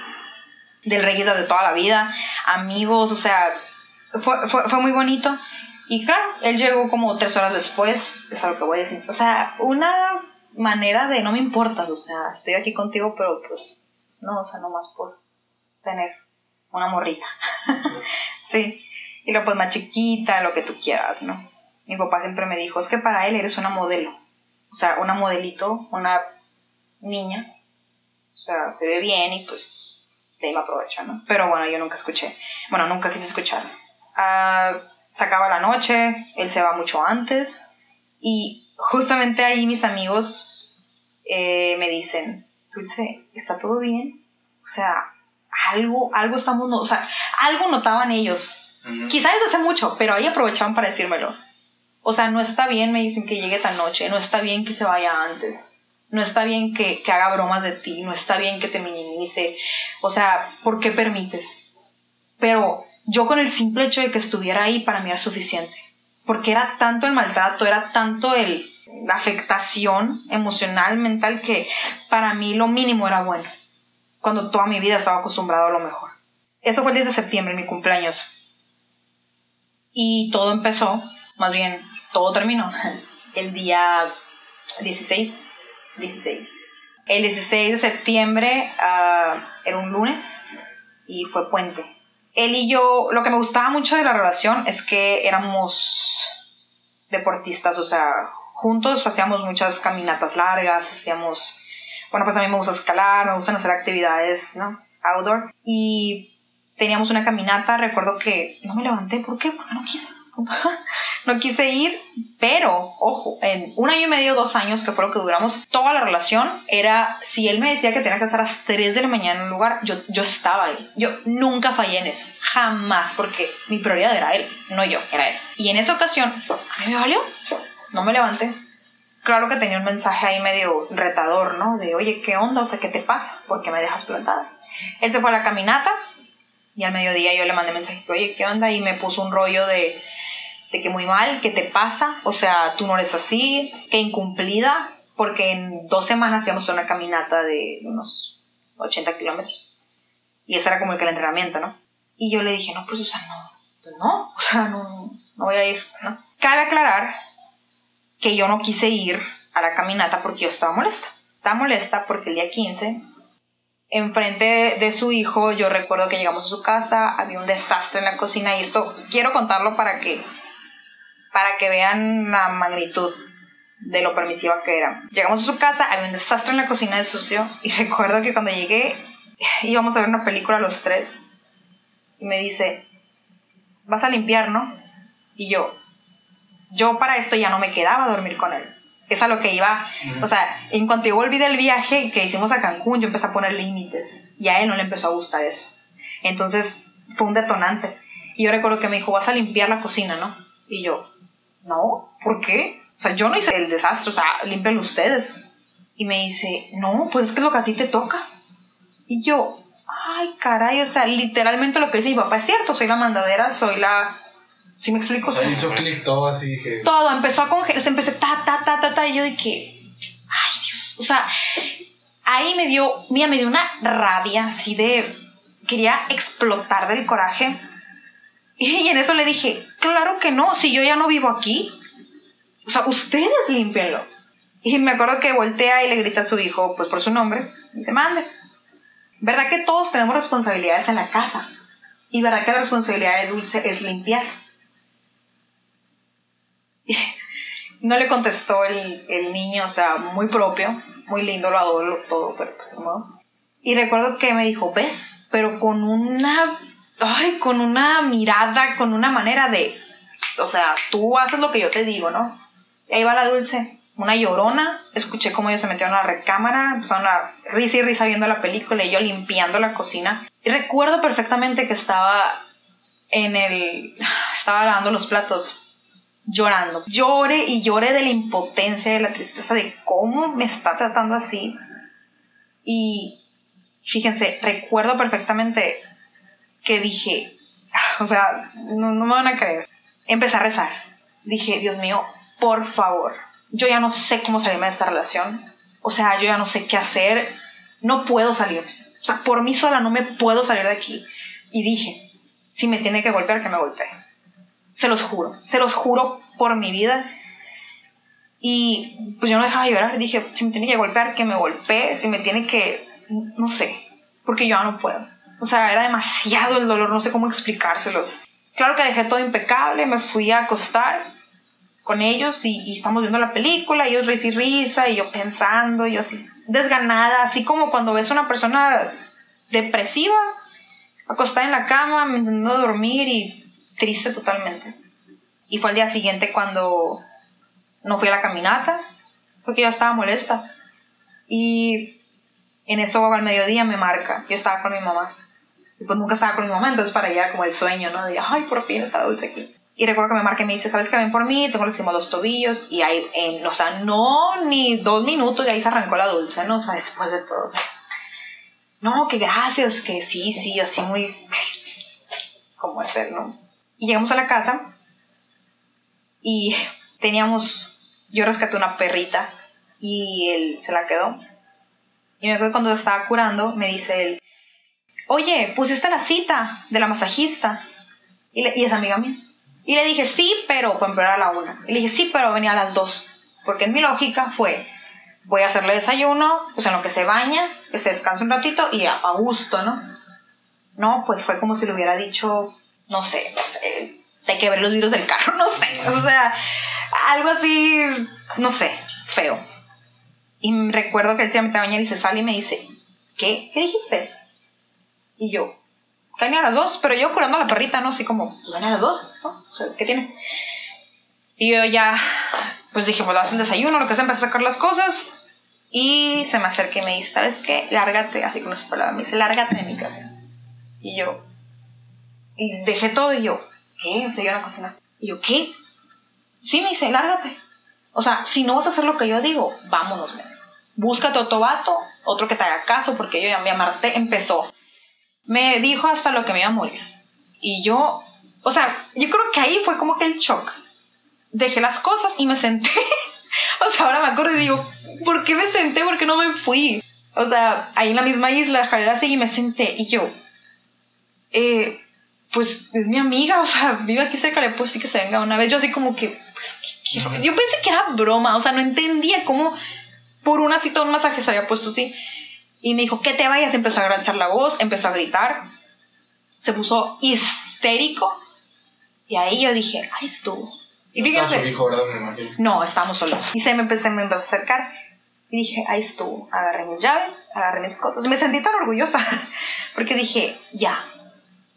del Reyes de toda la vida, amigos, o sea, fue, fue, fue muy bonito. Y claro, él llegó como tres horas después, es algo que voy a decir. O sea, una manera de no me importa, o sea, estoy aquí contigo, pero pues, no, o sea, no más por tener una morrita. sí. Y luego pues más chiquita, lo que tú quieras, ¿no? Mi papá siempre me dijo, es que para él eres una modelo. O sea, una modelito, una niña. O sea, se ve bien y pues de ahí me aprovecha, ¿no? Pero bueno, yo nunca escuché. Bueno, nunca quise escuchar. Ah, se acaba la noche, él se va mucho antes. Y justamente ahí mis amigos eh, me dicen, Dulce, ¿está todo bien? O sea, algo, algo estamos, no- o sea, algo notaban ellos. Quizás desde hace mucho, pero ahí aprovechaban para decírmelo. O sea, no está bien, me dicen que llegue tan noche, no está bien que se vaya antes, no está bien que, que haga bromas de ti, no está bien que te minimice. O sea, ¿por qué permites? Pero yo con el simple hecho de que estuviera ahí para mí era suficiente. Porque era tanto el maltrato, era tanto el, afectación emocional, mental, que para mí lo mínimo era bueno. Cuando toda mi vida estaba acostumbrado a lo mejor. Eso fue el 10 de septiembre, mi cumpleaños. Y todo empezó, más bien, todo terminó el día 16. 16. El 16 de septiembre ah, era un lunes y fue puente. Él y yo, lo que me gustaba mucho de la relación es que éramos deportistas, o sea, juntos hacíamos muchas caminatas largas, hacíamos, bueno, pues a mí me gusta escalar, me gustan hacer actividades, ¿no? Outdoor. Y teníamos una caminata, recuerdo que no me levanté, ¿por qué? Porque no quise. no quise ir, pero, ojo, en un año y medio, dos años, que fue lo que duramos, toda la relación era, si él me decía que tenía que estar a las 3 de la mañana en un lugar, yo, yo estaba ahí. Yo nunca fallé en eso, jamás, porque mi prioridad era él, no yo, era él. Y en esa ocasión, a mí me valió, no me levanté. Claro que tenía un mensaje ahí medio retador, ¿no? De, oye, ¿qué onda? O sea, ¿qué te pasa? ¿Por qué me dejas plantada? Él se fue a la caminata y al mediodía yo le mandé mensaje, oye, ¿qué onda? Y me puso un rollo de, de que muy mal, ¿qué te pasa? O sea, tú no eres así, que incumplida, porque en dos semanas a una caminata de unos 80 kilómetros. Y ese era como el que el entrenamiento, ¿no? Y yo le dije, no, pues, o sea, no, pues no, o sea, no, no voy a ir, ¿no? Cabe aclarar que yo no quise ir a la caminata porque yo estaba molesta. Estaba molesta porque el día 15 enfrente de su hijo, yo recuerdo que llegamos a su casa, había un desastre en la cocina y esto quiero contarlo para que para que vean la magnitud de lo permisiva que era. Llegamos a su casa, había un desastre en la cocina de sucio y recuerdo que cuando llegué íbamos a ver una película los tres y me dice, vas a limpiar, ¿no? Y yo, yo para esto ya no me quedaba a dormir con él. Es a lo que iba. O sea, en cuanto yo volví del viaje que hicimos a Cancún, yo empecé a poner límites. Y a él no le empezó a gustar eso. Entonces fue un detonante. Y yo recuerdo que me dijo, vas a limpiar la cocina, ¿no? Y yo, no, ¿por qué? O sea, yo no hice el desastre, o sea, límpienlo ustedes. Y me dice, no, pues es que es lo que a ti te toca. Y yo, ay, caray, o sea, literalmente lo que dice mi papá es cierto, soy la mandadera, soy la... ¿Sí me explico? O sea, hizo clic todo así que. Todo, empezó a congelar, se empezó ta, ta, ta, ta, ta, y yo que, ay Dios, o sea, ahí me dio, mira, me dio una rabia así de, quería explotar del coraje. Y en eso le dije, claro que no, si yo ya no vivo aquí, o sea, ustedes límpienlo. Y me acuerdo que voltea y le grita a su hijo, pues por su nombre, y dice, mande. ¿Verdad que todos tenemos responsabilidades en la casa? Y verdad que la responsabilidad de Dulce es limpiar. No le contestó el, el niño, o sea, muy propio, muy lindo, lo adoro, todo, pero pues, ¿no? Y recuerdo que me dijo, ¿ves? Pero con una, ay, con una mirada, con una manera de, o sea, tú haces lo que yo te digo, ¿no? Y ahí va la dulce, una llorona, escuché cómo ellos se metieron a la recámara, empezaron a risa y risa viendo la película y yo limpiando la cocina. Y recuerdo perfectamente que estaba en el, estaba lavando los platos llorando. Lloré y lloré de la impotencia, de la tristeza, de cómo me está tratando así. Y fíjense, recuerdo perfectamente que dije, o sea, no, no me van a creer. Empecé a rezar. Dije, Dios mío, por favor, yo ya no sé cómo salirme de esta relación. O sea, yo ya no sé qué hacer. No puedo salir. O sea, por mí sola no me puedo salir de aquí. Y dije, si me tiene que golpear, que me golpee. Se los juro, se los juro por mi vida. Y pues yo no dejaba de llorar. Dije, si me tiene que golpear, que me golpee. Si me tiene que, no sé, porque yo no puedo. O sea, era demasiado el dolor, no sé cómo explicárselos. Claro que dejé todo impecable, me fui a acostar con ellos y, estamos viendo la película, ellos risa y risa, y yo pensando, yo así desganada, así como cuando ves a una persona depresiva, acostada en la cama, intentando dormir y triste totalmente. Y fue al día siguiente cuando no fui a la caminata, porque yo estaba molesta. Y en eso al mediodía me marca, yo estaba con mi mamá. Y pues nunca estaba con mi mamá, entonces para ella como el sueño, ¿no? De, ay, por fin está dulce aquí. Y recuerdo que me marca y me dice, ¿sabes qué? Ven por mí, tengo los los tobillos. Y ahí, en, o sea, no ni dos minutos y ahí se arrancó la dulce, ¿no? O sea, después de todo. No, que gracias, que sí, sí, así muy... como es él, ¿no? Y llegamos a la casa y teníamos, yo rescaté una perrita y él se la quedó. Y me acuerdo cuando estaba curando, me dice él, oye, pusiste la cita de la masajista. Y, le, es amiga mía. Y le dije, sí, pero, ejemplo, era a la una. Y le dije, sí, pero venía a las dos. Porque en mi lógica fue, voy a hacerle desayuno, pues en lo que se baña, que se descanse un ratito y a, a gusto, ¿no? No, pues fue como si le hubiera dicho, no sé, no sé, te quebré los virus del carro, no sé. O sea, algo así, no sé, feo. Y recuerdo que él se bañar y se sale y me dice, ¿qué? ¿Qué dijiste? Y yo, venía a las dos, pero yo curando a la perrita, ¿no? Así como, venía a las dos, ¿no? O sea, ¿qué tiene? Y yo ya, pues dije, pues haz el desayuno, lo que sea, empecé a sacar las cosas. Y se me acerca y me dice, ¿sabes qué? Lárgate, así con esas palabras, me dice, lárgate de mi casa. Y yo, y dejé todo y yo, ¿qué? Yo a cocinar. Y yo, ¿qué? Sí, me dice, lárgate. O sea, si no vas a hacer lo que yo digo, vámonos. Búscate otro vato, otro que te haga caso, porque yo ya me amarté, empezó. Me dijo hasta lo que me iba a morir. Y yo, o sea, yo creo que ahí fue como que el shock. Dejé las cosas y me senté. o sea, ahora me acuerdo y digo, ¿por qué me senté? ¿Por qué no me fui? O sea, ahí en la misma isla, jalé así y me senté. Y yo, eh, pues es mi amiga, o sea, vive aquí cerca, le puedo decir que se venga una vez. Yo así como que, yo pensé que era broma, o sea, no entendía cómo por una cita un masaje se había puesto así. Y me dijo, que te vayas. Empezó a agranchar la voz, empezó a gritar. Se puso histérico. Y ahí yo dije, ay, estuvo. Y fíjense, hijo, ¿verdad? Me imagino. no, estábamos solos. Y se me empezó, me empezó a acercar. Y dije, ahí estuvo. Agarré mis llaves, agarré mis cosas. Me sentí tan orgullosa. Porque dije, ya,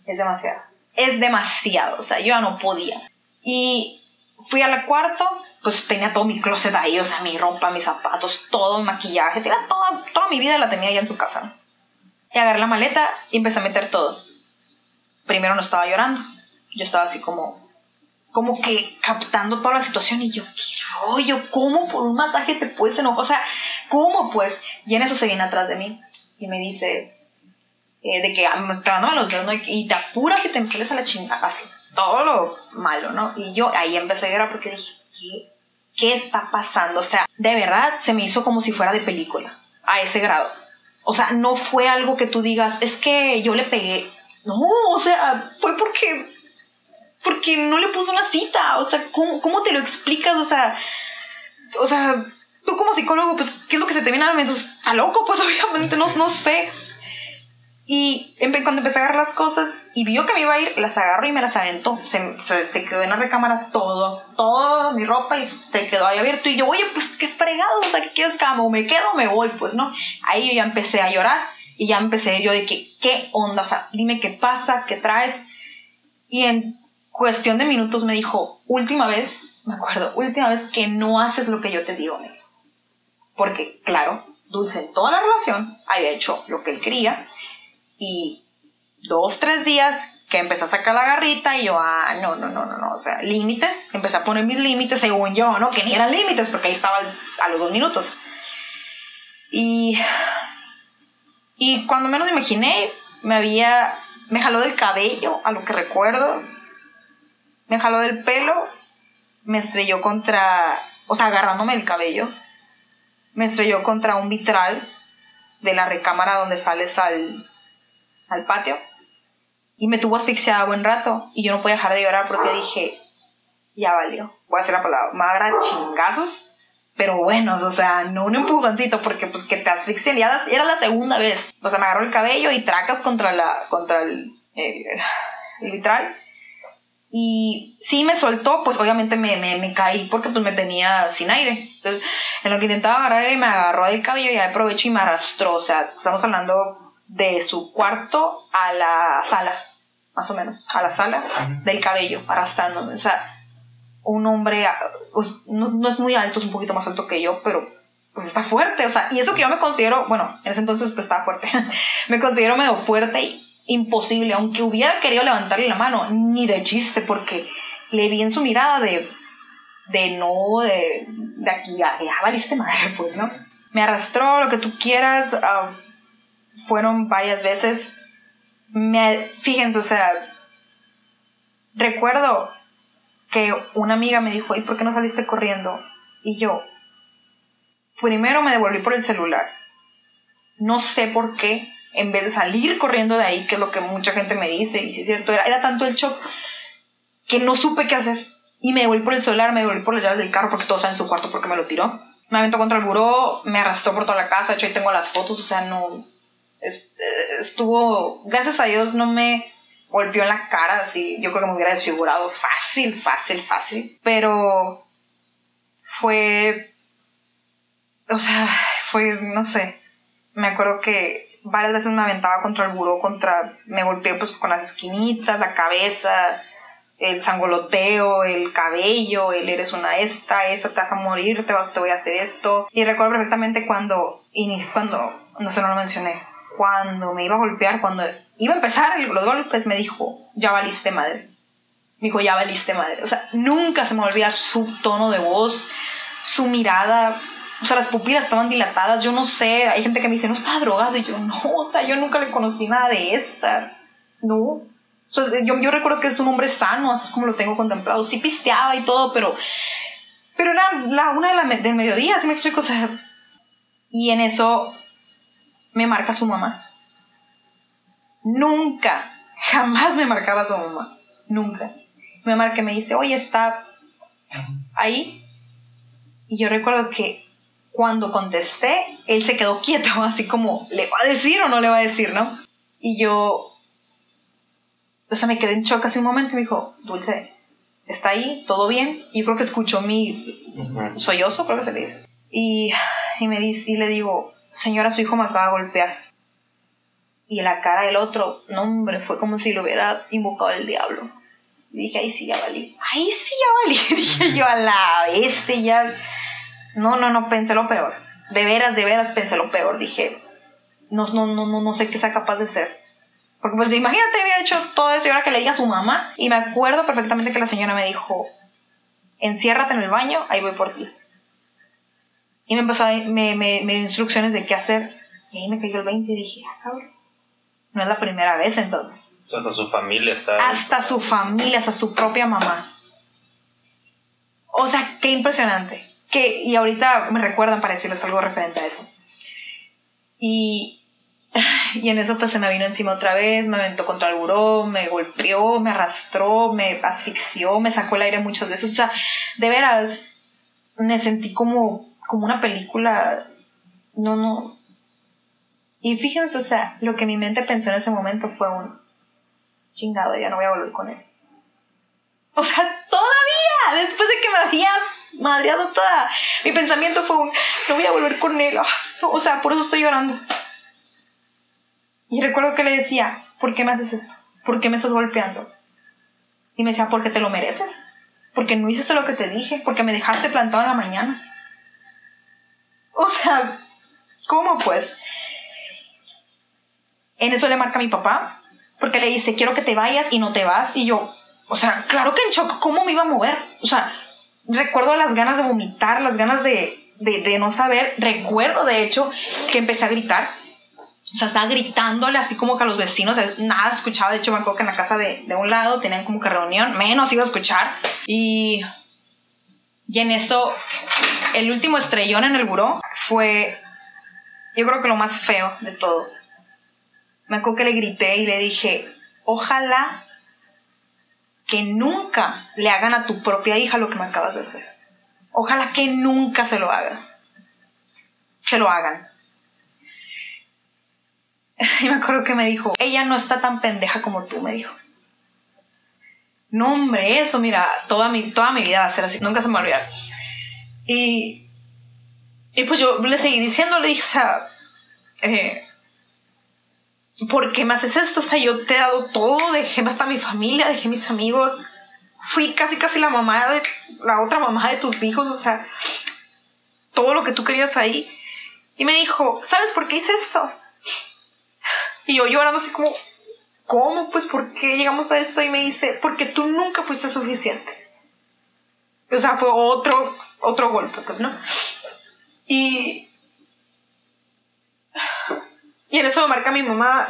es demasiado. Es demasiado. O sea, yo ya no podía. Y fui al cuarto, pues tenía todo mi closet ahí, o sea, mi ropa, mis zapatos, todo mi maquillaje, tenía toda, toda mi vida la tenía allá en su casa. Y agarré la maleta y empecé a meter todo. Primero no estaba llorando, yo estaba así como, como que captando toda la situación y yo, qué rollo, ¿cómo por un masaje te puedes enojar? O sea, ¿cómo pues? Y en eso se viene atrás de mí y me dice, eh, de que ah, te van los dedos, ¿no? Y- Y te apuras y te sales a la chingada, así, todo lo malo, ¿no? Y yo ahí empecé a llorar porque dije, ¿qué, ¿qué está pasando? O sea, de verdad se me hizo como si fuera de película, a ese grado. O sea, no fue algo que tú digas, es que yo le pegué. No, o sea, fue porque, porque no le puso una cita. O sea, ¿cómo, cómo te lo explicas? O sea, o sea, tú como psicólogo, pues, ¿qué es lo que se te viene a la mente? Pues, ¿Está loco? Pues obviamente, no, no sé. Y cuando empecé a agarrar las cosas y vio que me iba a ir, las agarró y me las aventó. Se, se, se quedó en la recámara todo, toda mi ropa y se quedó ahí abierto. Y yo, oye, pues qué fregado, o sea, ¿qué quieres que me quedo o me voy, pues no. Ahí yo ya empecé a llorar y ya empecé yo de que, ¿qué onda? O sea, dime qué pasa, qué traes. Y en cuestión de minutos me dijo, última vez, me acuerdo, última vez que no haces lo que yo te digo, me. Porque, claro, Dulce en toda la relación había hecho lo que él quería y dos, tres días que empecé a sacar la garrita y yo, ah, no, no, no, no, no, o sea, límites, empecé a poner mis límites según yo, ¿no? Que ni eran límites porque ahí estaba a los dos minutos. Y, y cuando menos me imaginé, me había, me jaló del cabello, a lo que recuerdo, me jaló del pelo, me estrelló contra, o sea, agarrándome del cabello, me estrelló contra un vitral de la recámara donde sales al, al patio y me tuvo asfixiada buen rato y yo no podía dejar de llorar porque dije, ya valió, voy a hacer la palabra, me agarra chingazos, pero buenos, o sea, no un empujoncito porque pues que te asfixien, ya era la segunda vez, o sea, me agarró el cabello y tracas contra la, contra el, el, el vitral y sí me soltó, pues obviamente me, me, caí porque pues me tenía sin aire. Entonces, en lo que intentaba agarrar él me agarró del cabello y aprovecho y me arrastró. O sea, estamos hablando de su cuarto a la sala, más o menos, a la sala del cabello, arrastrándome. O sea, un hombre, ah, pues, no, no es muy alto, es un poquito más alto que yo, pero pues está fuerte. O sea, y eso que yo me considero, bueno, en ese entonces pues estaba fuerte. me considero medio fuerte y imposible, aunque hubiera querido levantarle la mano, ni de chiste, porque le vi en su mirada de, de no, de, de aquí, ya, ya valiste madre, pues, ¿no? Me arrastró, lo que tú quieras, ah, fueron varias veces. Me, fíjense, o sea, recuerdo que una amiga me dijo, ¿y por qué no saliste corriendo? Y yo, primero me devolví por el celular. No sé por qué, en vez de salir corriendo de ahí, que es lo que mucha gente me dice, y sí es cierto, era, era tanto el shock que no supe qué hacer. Y me devolví por el celular, me devolví por las llaves del carro porque todo está en su cuarto porque me lo tiró. Me aventó contra el buró, me arrastró por toda la casa, de hecho ahí tengo las fotos, o sea, no... es- eh, estuvo, gracias a Dios no me golpeó en la cara, así, yo creo que me hubiera desfigurado fácil, fácil, fácil. Pero fue, o sea, fue, no sé, me acuerdo que varias veces me aventaba contra el buró, contra, me golpeé pues con las esquinitas, la cabeza, el sangoloteo, el cabello, el eres una esta, esta te vas a morir, te, voy a hacer esto. Y recuerdo perfectamente cuando, cuando, no sé, no lo mencioné, cuando me iba a golpear, cuando iba a empezar los golpes, me dijo, ya valiste madre. Me dijo, ya valiste madre. O sea, nunca se me olvida su tono de voz, su mirada. O sea, las pupilas estaban dilatadas. Yo no sé, hay gente que me dice, no está drogado. Y yo, no, o sea, yo nunca le conocí nada de esas. No. Entonces, yo, yo recuerdo que es un hombre sano, así es como lo tengo contemplado. Sí pisteaba y todo, pero. Pero era la una de la, del mediodía, ¿sí me explico? O sea. Y en eso me marca su mamá. Nunca, jamás me marcaba su mamá. Nunca. Me marca y me dice, oye, está ahí. Y yo recuerdo que Cuando contesté, él se quedó quieto, así como, ¿le va a decir o no le va a decir, no? Y yo, o sea, me quedé en shock hace un momento y me dijo, Dulce, ¿está ahí? ¿Todo bien? Y yo creo que escuchó mi Ujú. sollozo, creo que se le dice. Y, y me dice, y le digo, señora, su hijo me acaba de golpear. Y la cara del otro, no hombre, fue como si lo hubiera invocado el diablo. Y dije, ahí sí ya valí. Ahí sí ya valí. dije yo a la bestia ya. No, no, no, pensé lo peor. De veras, de veras pensé lo peor. Dije, no, no, no, no, no sé qué sea capaz de ser. Porque pues imagínate, había hecho todo eso y ahora que le diga a su mamá. Y me acuerdo perfectamente que la señora me dijo, enciérrate en el baño, ahí voy por ti. Y me empezó a me, me, me dio instrucciones de qué hacer. Y ahí me cayó el 20 y dije, ah, cabrón. No es la primera vez entonces. Hasta su familia está. Hasta su familia, hasta su propia mamá. O sea, qué impresionante. Que, y ahorita me recuerdan para decirles algo referente a eso. Y, y en eso pues se me vino encima otra vez, me aventó contra el buró, me golpeó, me arrastró, me asfixió, me sacó el aire muchas veces. O sea, de veras, me sentí como, como una película. No, no. Y fíjense, o sea, lo que mi mente pensó en ese momento fue un chingado, ya no voy a volver con él. O sea, todavía, después de que me había madreado toda, mi pensamiento fue un, no voy a volver con él. Ah, o sea, por eso estoy llorando. Y recuerdo que le decía, ¿por qué me haces esto? ¿Por qué me estás golpeando? Y me decía, porque te lo mereces. Porque no hiciste lo que te dije. Porque me dejaste plantado en la mañana. O sea, ¿cómo pues? En eso le marca a mi papá. Porque le dice, quiero que te vayas y no te vas. Y yo, o sea, claro que en shock, ¿cómo me iba a mover? O sea, recuerdo las ganas de vomitar, las ganas de, de, de no saber. Recuerdo, de hecho, que empecé a gritar. O sea, estaba gritándole así como que a los vecinos, nada escuchaba. De hecho, me acuerdo que en la casa de, de un lado tenían como que reunión, menos iba a escuchar. Y, y en eso, el último estrellón en el buró fue, yo creo que lo más feo de todo. Me acuerdo que le grité y le dije, ojalá que nunca le hagan a tu propia hija lo que me acabas de hacer. Ojalá que nunca se lo hagas. Se lo hagan. Y me acuerdo que me dijo, ella no está tan pendeja como tú, me dijo. No, hombre, eso, mira, toda mi, toda mi vida va a ser así, nunca se me va a olvidar. Y, y pues yo le seguí diciendo, le dije, o sea, eh, ¿por qué me haces esto? O sea, yo te he dado todo, dejé hasta mi familia, dejé mis amigos, fui casi casi la mamá de, la otra mamá de tus hijos, o sea, todo lo que tú querías ahí. Y me dijo, ¿sabes por qué hice esto? Y yo llorando así como, ¿cómo? Pues, ¿por qué llegamos a esto? Y me dice, porque tú nunca fuiste suficiente. O sea, fue otro, otro golpe, pues, ¿no? Y... Y en eso me marca mi mamá.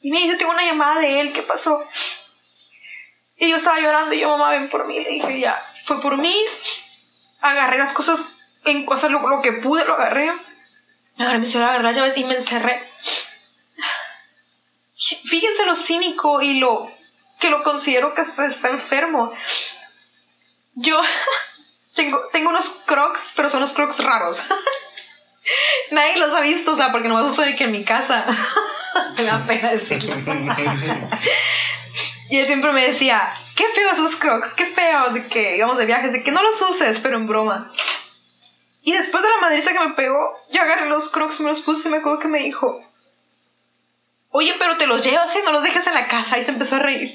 Y me dice, tengo una llamada de él, ¿qué pasó? Y yo estaba llorando y yo, mamá, ven por mí. Le dije, ya, fue por mí. Agarré las cosas, en cosas, lo, lo que pude, lo agarré. Agarré mi celular, agarré las llaves y me encerré. Fíjense lo cínico y lo que lo considero que está enfermo. Yo tengo, tengo unos crocs, pero son unos crocs raros. Nadie los ha visto, o sea, porque no me uso ni que en mi casa. me da pena decirlo. y él siempre me decía, qué feos esos crocs, qué feos, de que íbamos de viajes, de que no los uses, pero en broma. Y después de la madriza que me pegó, yo agarré los crocs, me los puse y me acuerdo que me dijo, oye, pero te los llevas y no los dejes en la casa. Y se empezó a reír.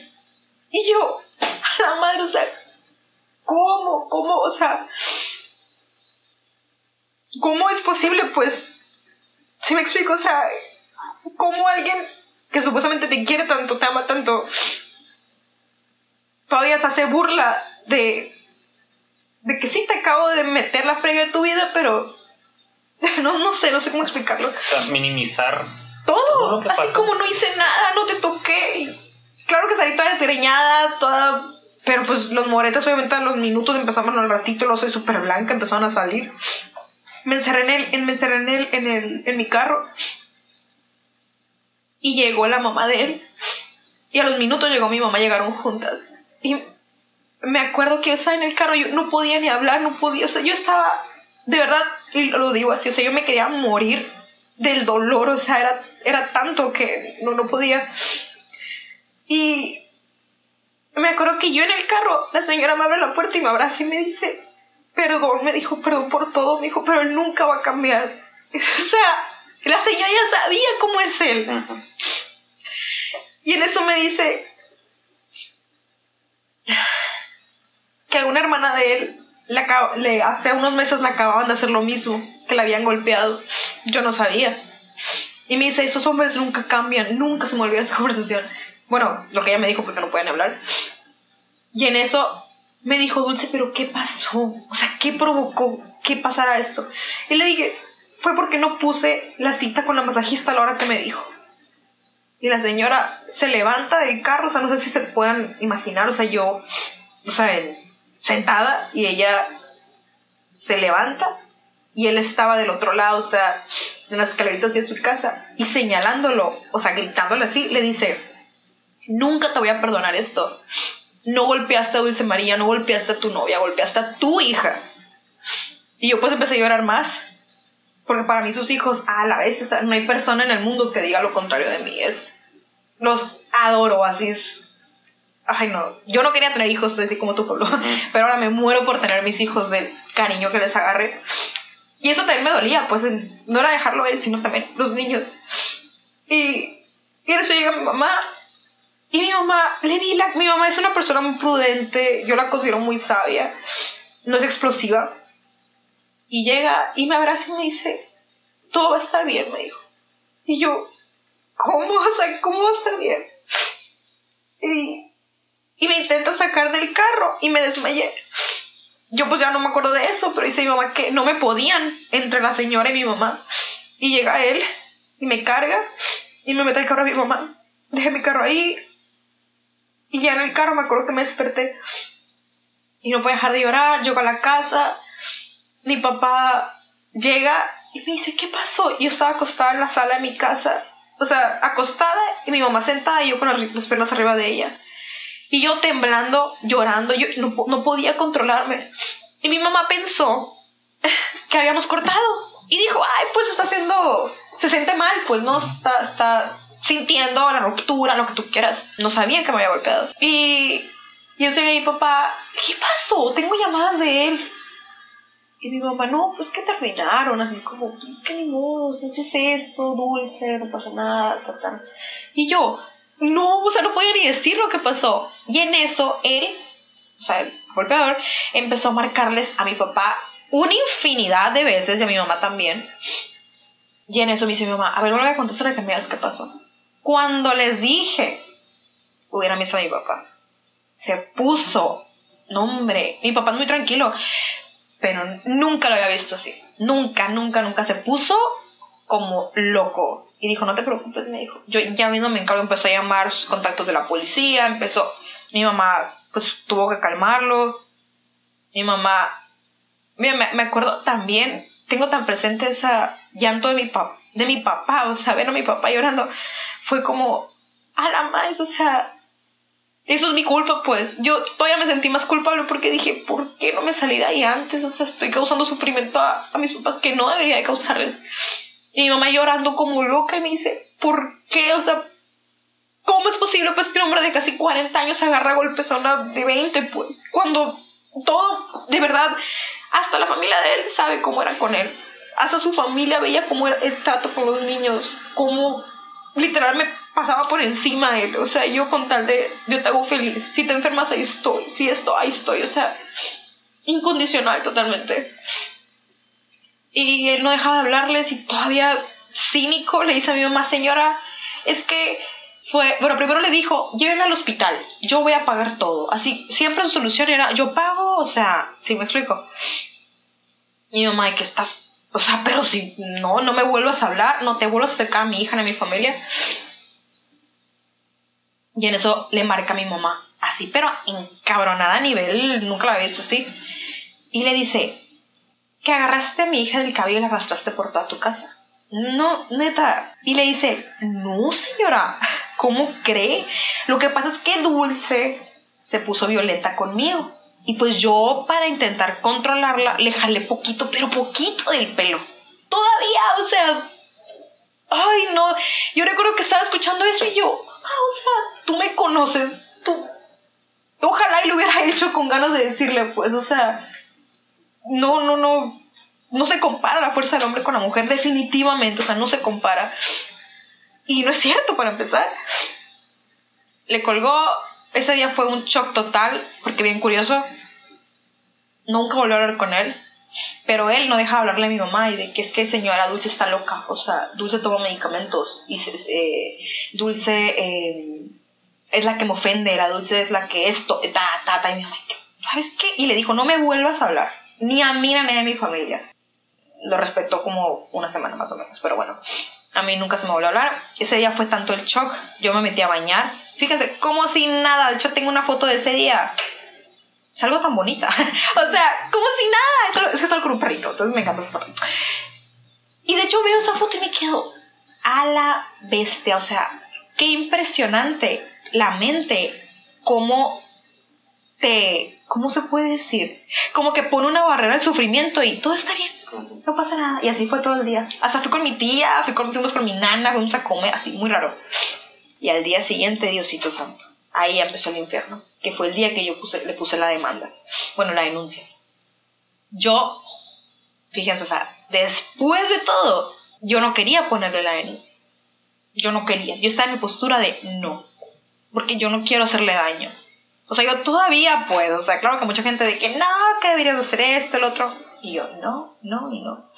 Y yo, a la madre, o sea, ¿cómo? ¿Cómo? O sea, ¿cómo es posible? Pues, si me explico, o sea, ¿cómo alguien que supuestamente te quiere tanto, te ama tanto, todavía se hace burla de, de que sí te acabo de meter la frega de tu vida, pero no, no sé, no sé cómo explicarlo. O sea, minimizar Todo, así como no hice nada, no te toqué. Claro que salí toda desgreñada, toda... Pero pues los moretes obviamente a los minutos empezaron al ratito, lo soy súper blanca, empezaron a salir. Me encerré en el, me encerré en el, en el, en mi carro. Y llegó la mamá de él. Y a los minutos llegó mi mamá, llegaron juntas. Y me acuerdo que yo estaba en el carro, yo no podía ni hablar, no podía, o sea, yo estaba de verdad, y lo digo así, o sea, yo me quería morir del dolor, o sea, era, era tanto que no, no podía. Y me acuerdo que yo en el carro, la señora me abre la puerta y me abraza y me dice, perdón, me dijo, perdón por todo, me dijo, pero él nunca va a cambiar. O sea, la señora ya sabía cómo es él. Y en eso me dice que una hermana de él le, le- hace unos meses le acababan de hacer lo mismo, que le habían golpeado. Yo no sabía. Y me dice, esos hombres nunca cambian, nunca se me olvida esa conversación. Bueno, lo que ella me dijo porque no pueden hablar. Y en eso me dijo, Dulce, pero ¿qué pasó? O sea, ¿qué provocó que pasara esto? Y le dije, fue porque no puse la cita con la masajista a la hora que me dijo. Y la señora se levanta del carro, o sea, no sé si se puedan imaginar, o sea, yo, o sea, sentada y ella se levanta y él estaba del otro lado, o sea, en las escaleritas de su casa y señalándolo, o sea, gritándole así, le dice, nunca te voy a perdonar esto. No golpeaste a Dulce María, no golpeaste a tu novia, golpeaste a tu hija. Y yo pues empecé a llorar más. Porque para mí sus hijos, a la vez, o no hay persona en el mundo que diga lo contrario de mí. Es, los adoro, así es. Ay, no. Yo no quería tener hijos así como tú, Pablo. Pero ahora me muero por tener mis hijos del cariño que les agarré. Y eso también me dolía, pues no era dejarlo a él, sino también los niños. Y, y eso llega mi mamá. Y mi mamá, le vi la, mi mamá es una persona muy prudente, yo la considero muy sabia, no es explosiva. Y llega y me abraza y me dice, todo va a estar bien, me dijo. Y yo, ¿cómo? O sea, ¿cómo va a estar bien? Y, y me intenta sacar del carro y me desmayé. Yo pues ya no me acuerdo de eso, pero dice mi mamá que no me podían entre la señora y mi mamá. Y llega él y me carga y me mete el carro a mi mamá. Dejé mi carro ahí y ya en el carro me acuerdo que me desperté y no podía dejar de llorar. Llego a la casa, mi papá llega y me dice, ¿qué pasó? Y yo estaba acostada en la sala de mi casa, o sea, acostada y mi mamá sentada y yo con las piernas arriba de ella. Y yo temblando, llorando, yo no, no podía controlarme. Y mi mamá pensó que habíamos cortado. Y dijo, ay, pues está haciendo, se siente mal, pues no, está, está sintiendo la ruptura, lo que tú quieras. No sabían que me había golpeado. Y yo llegué a mi papá, ¿qué pasó? Tengo llamadas de él. Y mi mamá, no, pues que terminaron, así como, pues que ni modo, si haces esto, dulce, no pasa nada, ta, ta. Y yo, no, o sea, no podía ni decir lo que pasó. Y en eso, él, o sea, el golpeador, empezó a marcarles a mi papá una infinidad de veces y a mi mamá también. Y en eso me dice mi mamá, a ver, no le voy a contestar a que me qué pasó. Cuando les dije, hubiera visto a mi papá, se puso, no hombre, mi papá es muy tranquilo, pero nunca lo había visto así. Nunca, nunca, nunca se puso como loco. Y dijo, no te preocupes, me dijo. Yo ya mismo me encargo, empezó a llamar sus contactos de la policía, empezó, mi mamá pues tuvo que calmarlo. Mi mamá, mira, me, me acuerdo también, tengo tan presente esa llanto de mi, pap de mi papá, o sea, ver a mi papá llorando, fue como, a la madre, o sea, eso es mi culpa, pues. Yo todavía me sentí más culpable porque dije, ¿por qué no me salí de ahí antes? O sea, estoy causando sufrimiento a, a mis papás que no debería de causarles. Y mi mamá llorando como loca y me dice, ¿por qué? O sea, ¿cómo es posible pues que un hombre de casi 40 años agarra golpes a una de 20, pues? Cuando todo, de verdad, hasta la familia de él sabe cómo era con él. Hasta su familia veía cómo era el trato con los niños, cómo literal me pasaba por encima de él. O sea, yo con tal de, yo te hago feliz. Si te enfermas, ahí estoy. Si esto, ahí estoy. O sea, incondicional totalmente. Y él no dejaba de hablarles y todavía cínico le dice a mi mamá, señora, es que fue, bueno, primero le dijo, llévenme al hospital, yo voy a pagar todo. Así, siempre su solución era, yo pago, o sea, ¿sí me explico? Mi mamá, que estás, o sea, pero si no, no me vuelvas a hablar, no te vuelvas a acercar a mi hija ni a mi familia. Y en eso le marca a mi mamá, así, pero encabronada a nivel, nunca la había visto así. Y le dice, que agarraste a mi hija del cabello y la arrastraste por toda tu casa. No, neta. Y le dice, no, señora, ¿cómo cree? Lo que pasa es que Dulce se puso violenta conmigo. Y pues yo, para intentar controlarla, le jalé poquito, pero poquito del pelo. Todavía, o sea. Ay, no. Yo recuerdo que estaba escuchando eso y yo, ah, o sea, tú me conoces. Tú. Ojalá y lo hubiera hecho con ganas de decirle, pues, o sea. No, no, no. No se compara la fuerza del hombre con la mujer, definitivamente, o sea, no se compara. Y no es cierto, para empezar. Le colgó, ese día fue un shock total, porque bien curioso, nunca volvió a hablar con él, pero él no deja de hablarle a mi mamá y de que es que señora Dulce está loca, o sea, Dulce toma medicamentos y eh, Dulce eh, es la que me ofende, la Dulce es la que esto, ta, ta, ta, y mi mamá, ¿sabes qué? Y le dijo, no me vuelvas a hablar, ni a mí ni a mi familia. Lo respetó como una semana más o menos, pero bueno, a mí nunca se me volvió a hablar. Ese día fue tanto el shock, yo me metí a bañar. Fíjense, como si nada, de hecho tengo una foto de ese día. Es algo tan bonita. o sea, como si nada. Es que estoy con un perrito, entonces me encanta esa. Y de hecho veo esa foto y me quedo a la bestia. O sea, qué impresionante la mente, cómo te, ¿cómo se puede decir? Como que pone una barrera al sufrimiento y todo está bien, no pasa nada. Y así fue todo el día. Hasta fui con mi tía, fui con, fuimos con mi nana, fuimos a comer, así, muy raro. Y al día siguiente, Diosito Santo, ahí empezó el infierno, que fue el día que yo le puse la demanda, bueno, la denuncia. Yo, fíjense, o sea, después de todo, yo no quería ponerle la denuncia. Yo no quería. Yo estaba en mi postura de no, porque yo no quiero hacerle daño. O sea, yo todavía puedo. O sea, claro que mucha gente de que no, que deberías hacer esto, el otro. Y yo, no, no y no.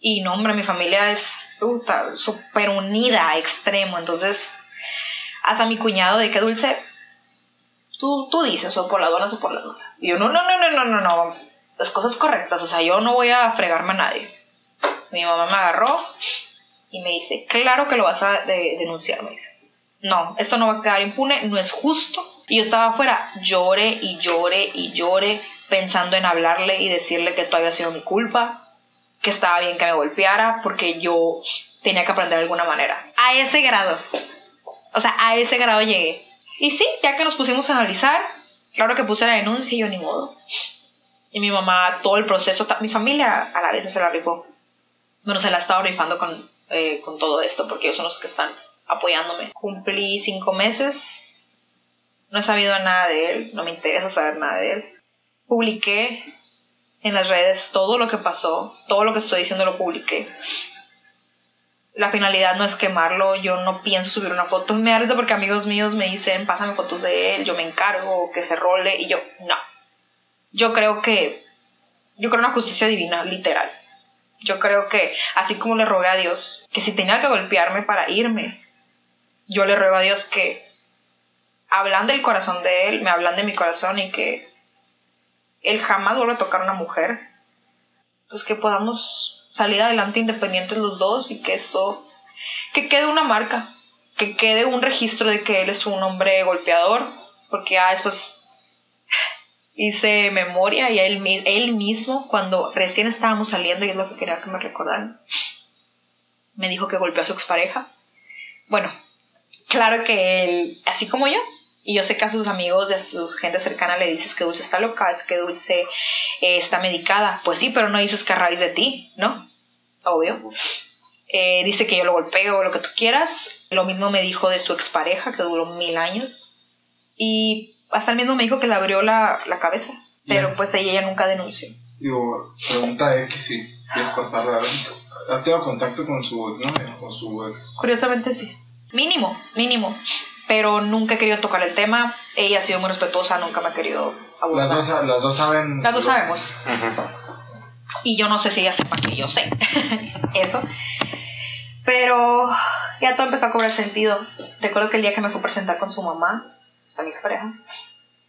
Y no, hombre, mi familia es súper unida extremo. Entonces, hasta mi cuñado de que dulce, tú, tú dices, o por las buenas o por las malas. Y yo, no, no, no, no, no, no, no. Las cosas correctas. O sea, yo no voy a fregarme a nadie. Mi mamá me agarró y me dice, claro que lo vas a denunciar, me dice. No, esto no va a quedar impune, no es justo y yo estaba afuera, llore y llore y llore, pensando en hablarle y decirle que todo había sido mi culpa, que estaba bien que me golpeara, porque yo tenía que aprender de alguna manera. A ese grado. O sea, a ese grado llegué. Y sí, ya que nos pusimos a analizar, claro que puse la denuncia y yo ni modo. Y mi mamá, todo el proceso, mi familia a la vez se la rifó. Bueno, se la estaba rifando con, eh, con todo esto, porque ellos son los que están apoyándome. Cumplí cinco meses no he sabido nada de él, no me interesa saber nada de él. Publiqué en las redes todo lo que pasó, todo lo que estoy diciendo lo publiqué. La finalidad no es quemarlo, yo no pienso subir una foto. Me arresto porque amigos míos me dicen, pásame fotos de él, yo me encargo, que se role, y yo, no. Yo creo que, yo creo en una justicia divina, literal. Yo creo que, así como le rogué a Dios, que si tenía que golpearme para irme, yo le ruego a Dios que hablan del corazón de él, me hablan de mi corazón y que él jamás vuelve a tocar a una mujer, pues que podamos salir adelante independientes los dos y que esto, que quede una marca, que quede un registro de que él es un hombre golpeador, porque ya después hice memoria y él, él mismo, cuando recién estábamos saliendo, y es lo que quería que me recordaran, me dijo que golpeó a su expareja. Bueno, claro que él, así como yo, y yo sé que a sus amigos, de su gente cercana le dices que Dulce está loca, que Dulce eh, está medicada. Pues sí, pero no dices que a raíz de ti, ¿no? Obvio. Eh, dice que yo lo golpeo o lo que tú quieras. Lo mismo me dijo de su expareja, que duró mil años. Y hasta el mismo me dijo que le abrió la, la cabeza. Pero pues ella, nunca denunció. Digo, pregunta X si quieres cortarla. ¿Has tenido contacto con su novio o su ex? Curiosamente sí. Mínimo, mínimo pero nunca he querido tocar el tema. Ella ha sido muy respetuosa, nunca me ha querido abordar. Las dos, las dos saben. Las dos sabemos. Y yo no sé si ella sepa que yo sé eso. Pero ya todo empezó a cobrar sentido. Recuerdo que el día que me fue a presentar con su mamá, a mi expareja,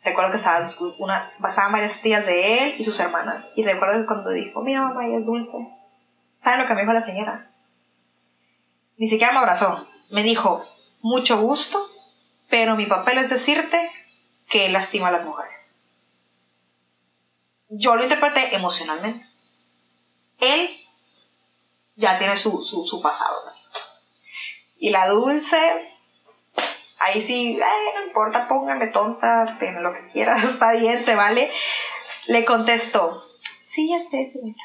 recuerdo que estaban, una, pasaban varias tías de él y sus hermanas. Y recuerdo que cuando dijo, mira mamá, ella es dulce. ¿Saben lo que me dijo la señora? Ni siquiera me abrazó. Me dijo, mucho gusto, pero mi papel es decirte que lastima a las mujeres. Yo lo interpreté emocionalmente. Él ya tiene su, su, pasado. Y la dulce, ahí sí, "Ay, no importa, póngame tonta, lo que quieras, está bien, se vale. Le contesto, sí, ya sé, señora.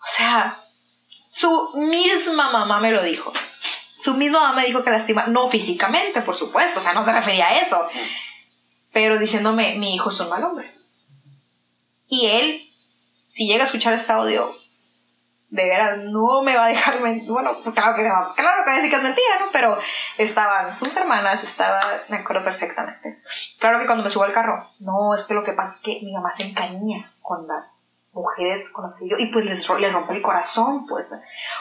O sea, su misma mamá me lo dijo. Su misma mamá me dijo que lastima, no físicamente, por supuesto, o sea, no se refería a eso, pero diciéndome, mi hijo es un mal hombre. Y él, si llega a escuchar este audio, de veras no me va a dejar mentir. Bueno, claro que, va- claro que va a decir que es mentira, ¿no? Pero estaban sus hermanas, estaba, me acuerdo perfectamente. Claro que cuando me subo al carro, no, es que lo que pasa es que mi mamá se encariña con las mujeres con las que yo, y pues les, les rompe el corazón, pues.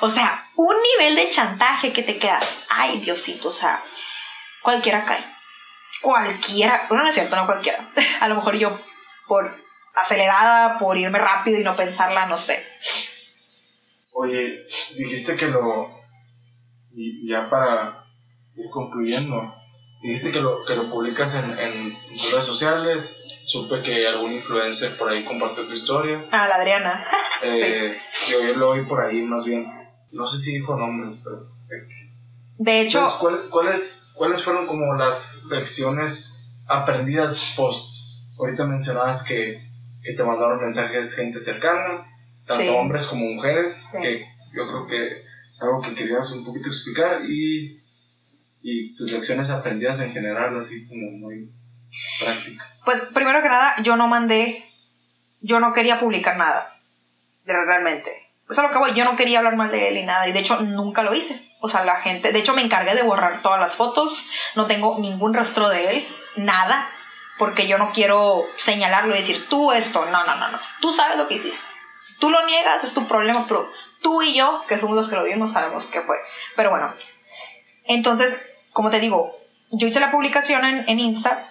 O sea, un nivel de chantaje que te queda, ay Diosito, o sea, cualquiera cae. Cualquiera, bueno, no es cierto, no cualquiera. A lo mejor yo, por acelerada, por irme rápido y no pensarla, no sé. Oye, dijiste que lo. Y ya para ir concluyendo, dijiste que lo, que lo publicas en, en redes sociales. Supe que algún influencer por ahí compartió tu historia. Ah, la Adriana. Eh, Yo, yo lo oí por ahí más bien. No sé si dijo nombres, pero. De hecho, Entonces, ¿cuál- ¿cuáles, ¿cuáles fueron como las lecciones aprendidas post? Ahorita mencionabas que, que te mandaron mensajes gente cercana, tanto Sí. hombres como mujeres, Sí. que yo creo que algo que querías un poquito explicar y, y tus lecciones aprendidas en general, así como muy práctica. pues primero que nada, yo no mandé, yo no quería publicar nada, realmente. Eso es lo que voy, yo no quería hablar mal de él y nada, y de hecho nunca lo hice. O sea, la gente, de hecho me encargué de borrar todas las fotos, no tengo ningún rastro de él, nada, porque yo no quiero señalarlo y decir, tú esto, no, no, no, no, tú sabes lo que hiciste. Tú lo niegas, es tu problema, pero tú y yo, que somos los que lo vimos, sabemos qué fue. Pero bueno, entonces, como te digo, yo hice la publicación en, en Insta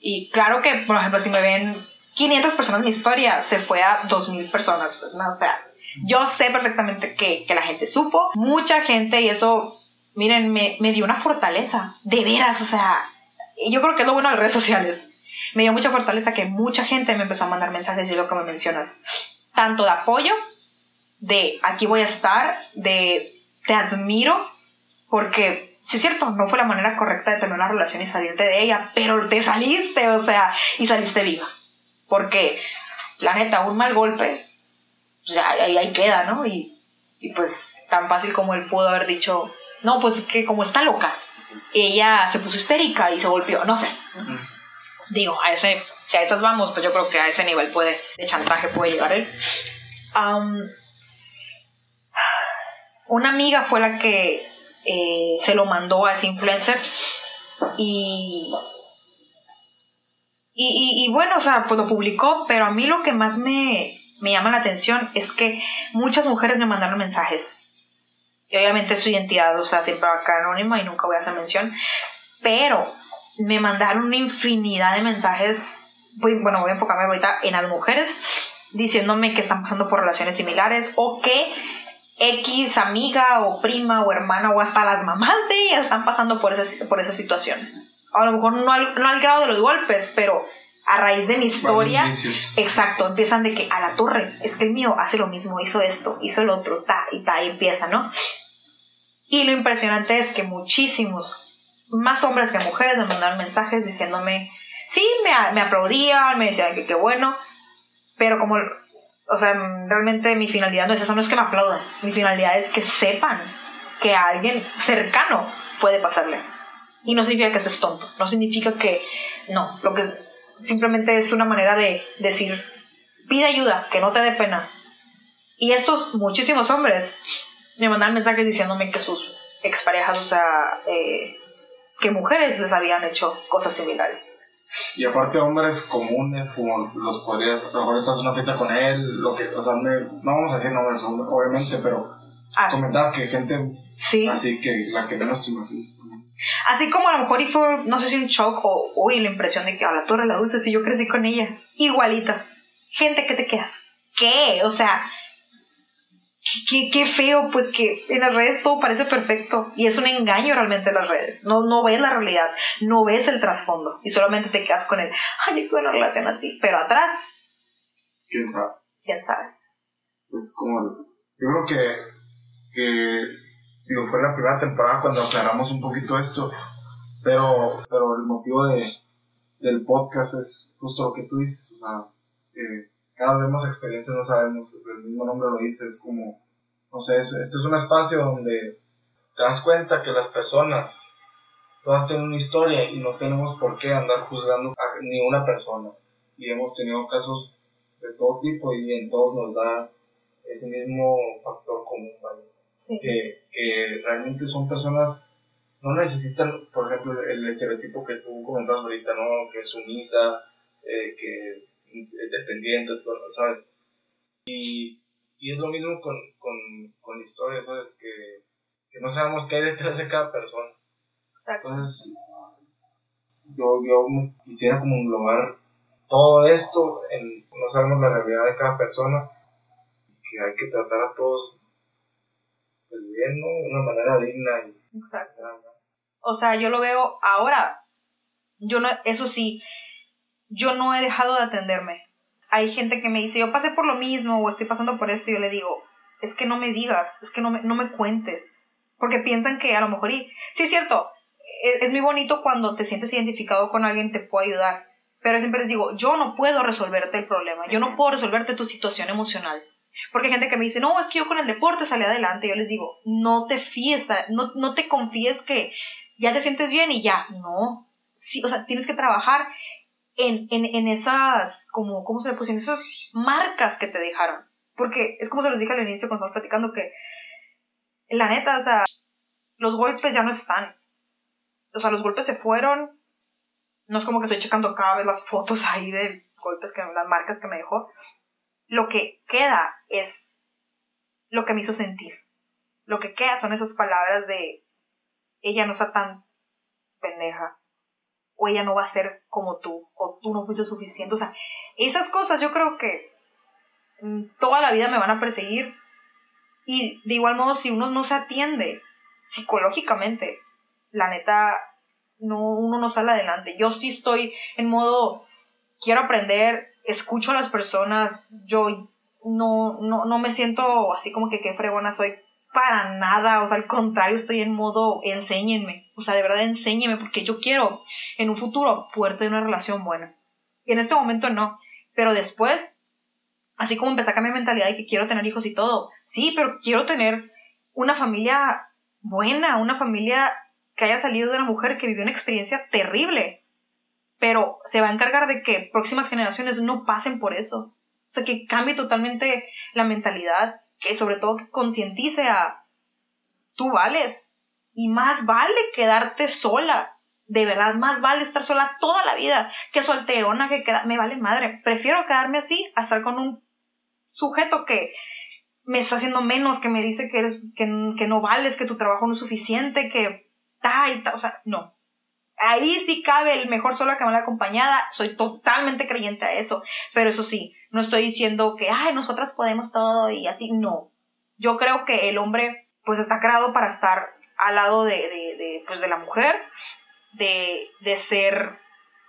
y claro que, por ejemplo, si me ven 500 personas en mi historia, se fue a 2000 personas, pues no, o sea, yo sé perfectamente que, que la gente supo, mucha gente y eso, miren, me, me dio una fortaleza, de veras, o sea, yo creo que es lo bueno de las redes sociales. Me dio mucha fortaleza que mucha gente me empezó a mandar mensajes de lo que me mencionas. Tanto de apoyo, de aquí voy a estar, de te admiro, porque sí es cierto, no fue la manera correcta de tener una relación y salirte de ella, pero te saliste, o sea, y saliste viva. Porque, la neta, un mal golpe, pues ya ahí, ahí queda, ¿no? Y, y pues tan fácil como él pudo haber dicho, no, pues que como está loca, ella se puso histérica y se golpeó, no sé. Digo, a ese, si a esas vamos, pues yo creo que a ese nivel puede, de chantaje puede llegar él. Am, una amiga fue la que eh, se lo mandó a ese influencer y, y, y- bueno, o sea, pues lo publicó, pero a mí lo que más me, me llama la atención es que muchas mujeres me mandaron mensajes. Y obviamente su identidad, o sea, siempre va a quedar anónima y nunca voy a hacer mención, pero me mandaron una infinidad de mensajes, bueno, voy a enfocarme ahorita en las mujeres, diciéndome que están pasando por relaciones similares o que X amiga o prima o hermana o hasta las mamás de ellas están pasando por esas, por esas situaciones. A lo mejor no al, no al grado de los golpes, pero a raíz de mi historia, exacto, empiezan de que a la torre, es que el mío hace lo mismo, hizo esto, hizo el otro, ta y ta, y empieza, ¿no? Y lo impresionante es que muchísimos, más hombres que mujeres, me mandaron mensajes diciéndome, sí, me, me aplaudían, me decían que qué bueno, pero como, o sea, realmente mi finalidad no es eso, no es que me aplaudan, mi finalidad es que sepan que a alguien cercano puede pasarle. Y no significa que estés tonto, no significa que, no, lo que simplemente es una manera de decir, pide ayuda, que no te dé pena. Y estos muchísimos hombres me mandaron mensajes diciéndome que sus exparejas, o sea, eh, que mujeres les habían hecho cosas similares. Y aparte hombres comunes, como los podría, a lo mejor estás en una fiesta con él, lo que, o sea, me- no vamos a decir nombres, obviamente, pero Ah, comentabas que gente sí. así que la que menos te imaginas. Así como a lo mejor y fue, no sé si un shock o, uy, la impresión de que a la torre la dulce si yo crecí con ella. Igualita. Gente que te quedas. ¿Qué? O sea, qué, qué feo, pues que en las redes todo parece perfecto. Y es un engaño realmente las redes. No, no ves la realidad, no ves el trasfondo. Y solamente te quedas con el, ay, tuve una relación así. Pero atrás, ¿Quién sabe? ya sabes. Es como, yo creo que, que digo, fue la primera temporada cuando aclaramos un poquito esto, pero, pero el motivo de, del podcast es justo lo que tú dices, o sea, eh, cada vez más experiencias no sabemos, el mismo nombre lo dice, es como, no sé, es- este es un espacio donde te das cuenta que las personas, todas tienen una historia y no tenemos por qué andar juzgando a ni una persona. Y hemos tenido casos de todo tipo y en todos nos da ese mismo factor común, ¿vale? Sí. que, que realmente son personas, no necesitan, por ejemplo, el estereotipo que tú comentabas ahorita, ¿no? Que es sumisa, eh, que es dependiente, todo, ¿sabes? Y, y es lo mismo con, con, con la historia, ¿sabes? Que, que no sabemos qué hay detrás de cada persona. Exacto. Entonces, yo, yo quisiera como englobar todo esto en, no sabemos la realidad de cada persona, y que hay que tratar a todos pues, bien, ¿no? De una manera digna y Exacto. O sea, yo lo veo ahora. Yo no, eso sí, yo no he dejado de atenderme. Hay gente que me dice, yo pasé por lo mismo o estoy pasando por esto y yo le digo, es que no me digas, es que no me, no me cuentes. Porque piensan que a lo mejor, y sí es cierto, es, es muy bonito cuando te sientes identificado con alguien, te puede ayudar. Pero siempre les digo, yo no puedo resolverte el problema, yo no puedo resolverte tu situación emocional. Porque hay gente que me dice, no, es que yo con el deporte salí adelante. Yo les digo, no te fíes, no, no te confíes que ya te sientes bien y ya. No. Sí, o sea, tienes que trabajar en, en, en esas, como, ¿cómo se le puso? En esas marcas que te dejaron. Porque es como se los dije al inicio cuando estábamos platicando que, la neta, o sea, los golpes ya no están. O sea, los golpes se fueron. No es como que estoy checando cada vez las fotos ahí de golpes que, las marcas que me dejó. Lo que queda es lo que me hizo sentir. Lo que queda son esas palabras de ella no está tan pendeja. O ella no va a ser como tú. O tú no fuiste suficiente. O sea, esas cosas yo creo que mm, toda la vida me van a perseguir. Y de igual modo, si uno no se atiende psicológicamente, la neta, no, uno no sale adelante. Yo sí estoy en modo, quiero aprender, escucho a las personas, yo no, no, no me siento así como que qué fregona soy para nada, o sea, al contrario, estoy en modo, enséñenme, o sea, de verdad enséñenme, porque yo quiero en un futuro poder tener una relación buena. Y en este momento no, pero después, así como empecé a cambiar mentalidad de que quiero tener hijos y todo, sí, pero quiero tener una familia buena, una familia que haya salido de una mujer que vivió una experiencia terrible, pero se va a encargar de que próximas generaciones no pasen por eso. O sea, que cambie totalmente la mentalidad, que sobre todo que concientice a tú vales y más vale quedarte sola. De verdad, más vale estar sola toda la vida que solterona, que queda, me vale madre. Prefiero quedarme así a estar con un sujeto que me está haciendo menos, que me dice que, eres, que, que no vales, que tu trabajo no es suficiente, que ta y ta, o sea, no. Ahí sí cabe el mejor sola que mal acompañada, soy totalmente creyente a eso, pero eso sí, no estoy diciendo que, ay, nosotras podemos todo y así, no. Yo creo que el hombre, pues está creado para estar al lado de, de, de pues, de la mujer, de, de ser,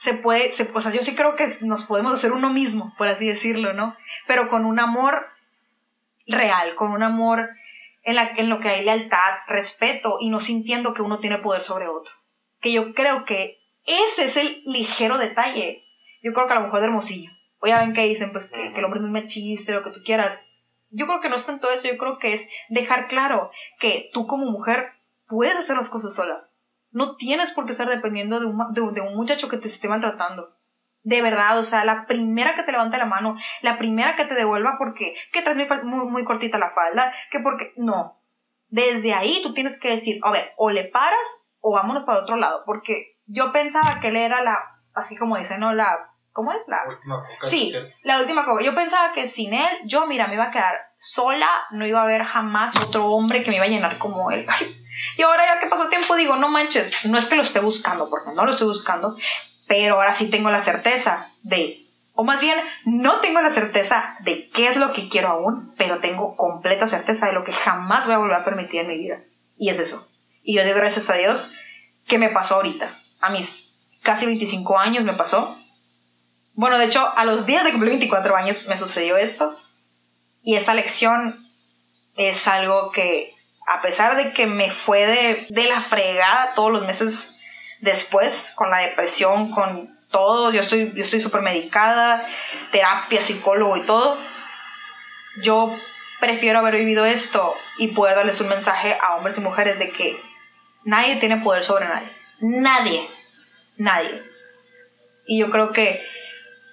se puede, se, o sea, yo sí creo que nos podemos hacer uno mismo, por así decirlo, ¿no? Pero con un amor real, con un amor en, la, en lo que hay lealtad, respeto y no sintiendo que uno tiene poder sobre otro. Que yo creo que ese es el ligero detalle. Yo creo que a lo mejor de Hermosillo. O ya ven que dicen, pues, que, el hombre es muy machista, lo que tú quieras. Yo creo que no es tanto eso, yo creo que es dejar claro que tú como mujer puedes hacer las cosas sola. No tienes por qué estar dependiendo de un, de, un- de un muchacho que te esté maltratando. De verdad, o sea, la primera que te levante la mano, la primera que te devuelva porque, que traes muy, muy, muy cortita la falda, que porque, no. Desde ahí tú tienes que decir, a ver, o le paras o vámonos para otro lado, porque yo pensaba que él era la, así como dicen, ¿no? La, ¿cómo es? La, Última coca, Sí, la última cosa. Yo pensaba que sin él, yo, mira, me iba a quedar sola, no iba a haber jamás otro hombre que me iba a llenar como él. Ay, Y ahora ya que pasó tiempo, digo, no manches, no es que lo esté buscando, porque no lo estoy buscando, pero ahora sí tengo la certeza de, o más bien, no tengo la certeza de qué es lo que quiero aún, pero tengo completa certeza de lo que jamás voy a volver a permitir en mi vida. Y es eso. Y yo doy gracias a Dios que me pasó ahorita. A mis casi 25 años me pasó. Bueno, de hecho, a los días de cumplir 24 años me sucedió esto. Y esta lección es algo que a pesar de que me fue de, de la fregada todos los meses después, con la depresión, con todo, yo estoy yo estoy súper medicada, terapia, psicólogo y todo, yo prefiero haber vivido esto y poder darles un mensaje a hombres y mujeres de que nadie tiene poder sobre nadie. Nadie. Nadie. Y yo creo que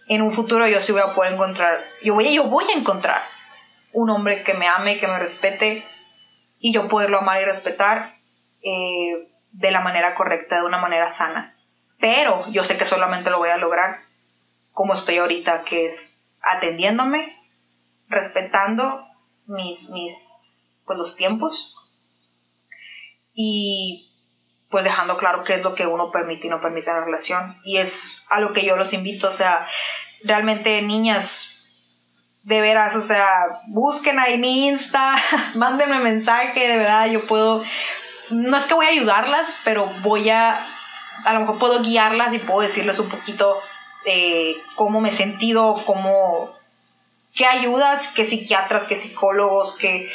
en un futuro yo sí voy a poder encontrar, yo voy, yo voy a encontrar un hombre que me ame, que me respete y yo poderlo amar y respetar eh, de la manera correcta, de una manera sana. Pero yo sé que solamente lo voy a lograr como estoy ahorita, que es atendiéndome, respetando mis, mis, pues los tiempos y pues dejando claro qué es lo que uno permite y no permite en la relación. Y es a lo que yo los invito, o sea, realmente niñas, de veras, o sea, busquen ahí mi Insta, mándenme mensaje, de verdad, yo puedo, no es que voy a ayudarlas, pero voy a, a lo mejor puedo guiarlas y puedo decirles un poquito de cómo me he sentido, cómo, qué ayudas, qué psiquiatras, qué psicólogos, qué,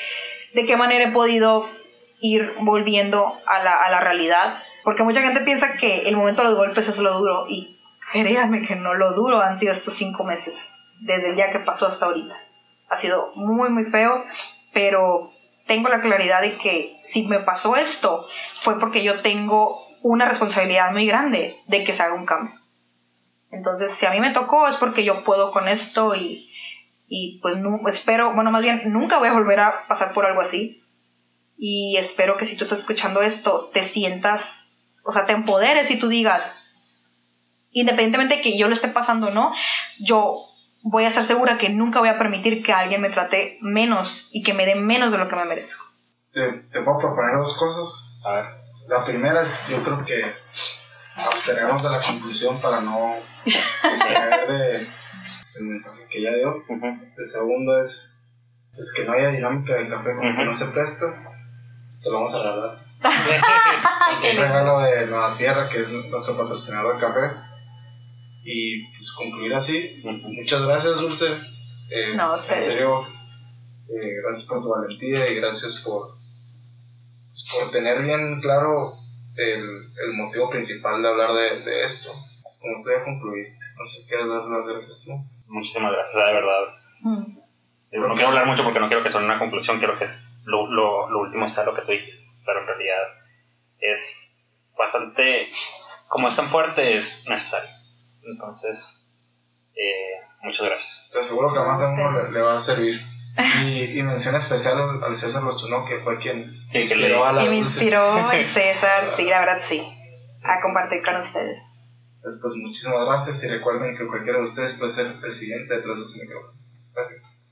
de qué manera he podido ir volviendo a la, a la realidad. Porque mucha gente piensa que el momento de los golpes es lo duro y créanme que no lo duro han sido estos cinco meses, desde el día que pasó hasta ahorita. Ha sido muy, muy feo, pero tengo la claridad de que si me pasó esto fue porque yo tengo una responsabilidad muy grande de que se haga un cambio. Entonces, si a mí me tocó es porque yo puedo con esto y, y pues no, espero, bueno, más bien nunca voy a volver a pasar por algo así. Y espero que si tú estás escuchando esto, te sientas, o sea, te empoderes y tú digas, independientemente de que yo lo esté pasando o no, yo voy a estar segura que nunca voy a permitir que alguien me trate menos y que me dé menos de lo que me merezco. Te, te puedo proponer dos cosas. A ver. La primera es, yo creo que abstenernos de la conclusión para no extraer de el mensaje que ella dio. El segundo es pues, que no haya dinámica de café como que Ujú. no se presta. Te lo vamos a regalar. Un regalo de Nueva Tierra, que es nuestro patrocinador de café. Y pues concluir así. Muchas gracias, Dulce. Eh, No, en serio, eh, gracias por tu valentía y gracias por, pues, por tener bien claro el, el motivo principal de hablar de, de esto. Pues, Como tú ya concluiste, no sé, ¿quieres dar las gracias tú? Muchísimas gracias, de verdad. Mm. No quiero hablar mucho porque no quiero que sea una conclusión, quiero que lo, lo, lo último sea lo que tú dijiste, pero en realidad es bastante, como es tan fuerte, es necesario. Entonces, eh, muchas gracias. Te aseguro que a más de uno le, va a servir. Y, y mención especial al, al César Lostuno, que fue quien que inspiró a la Y me inspiró el César, sí, la verdad sí, a compartir con ustedes. Pues, pues muchísimas gracias y recuerden que cualquiera de ustedes puede ser el siguiente detrás de ese micrófono. Gracias.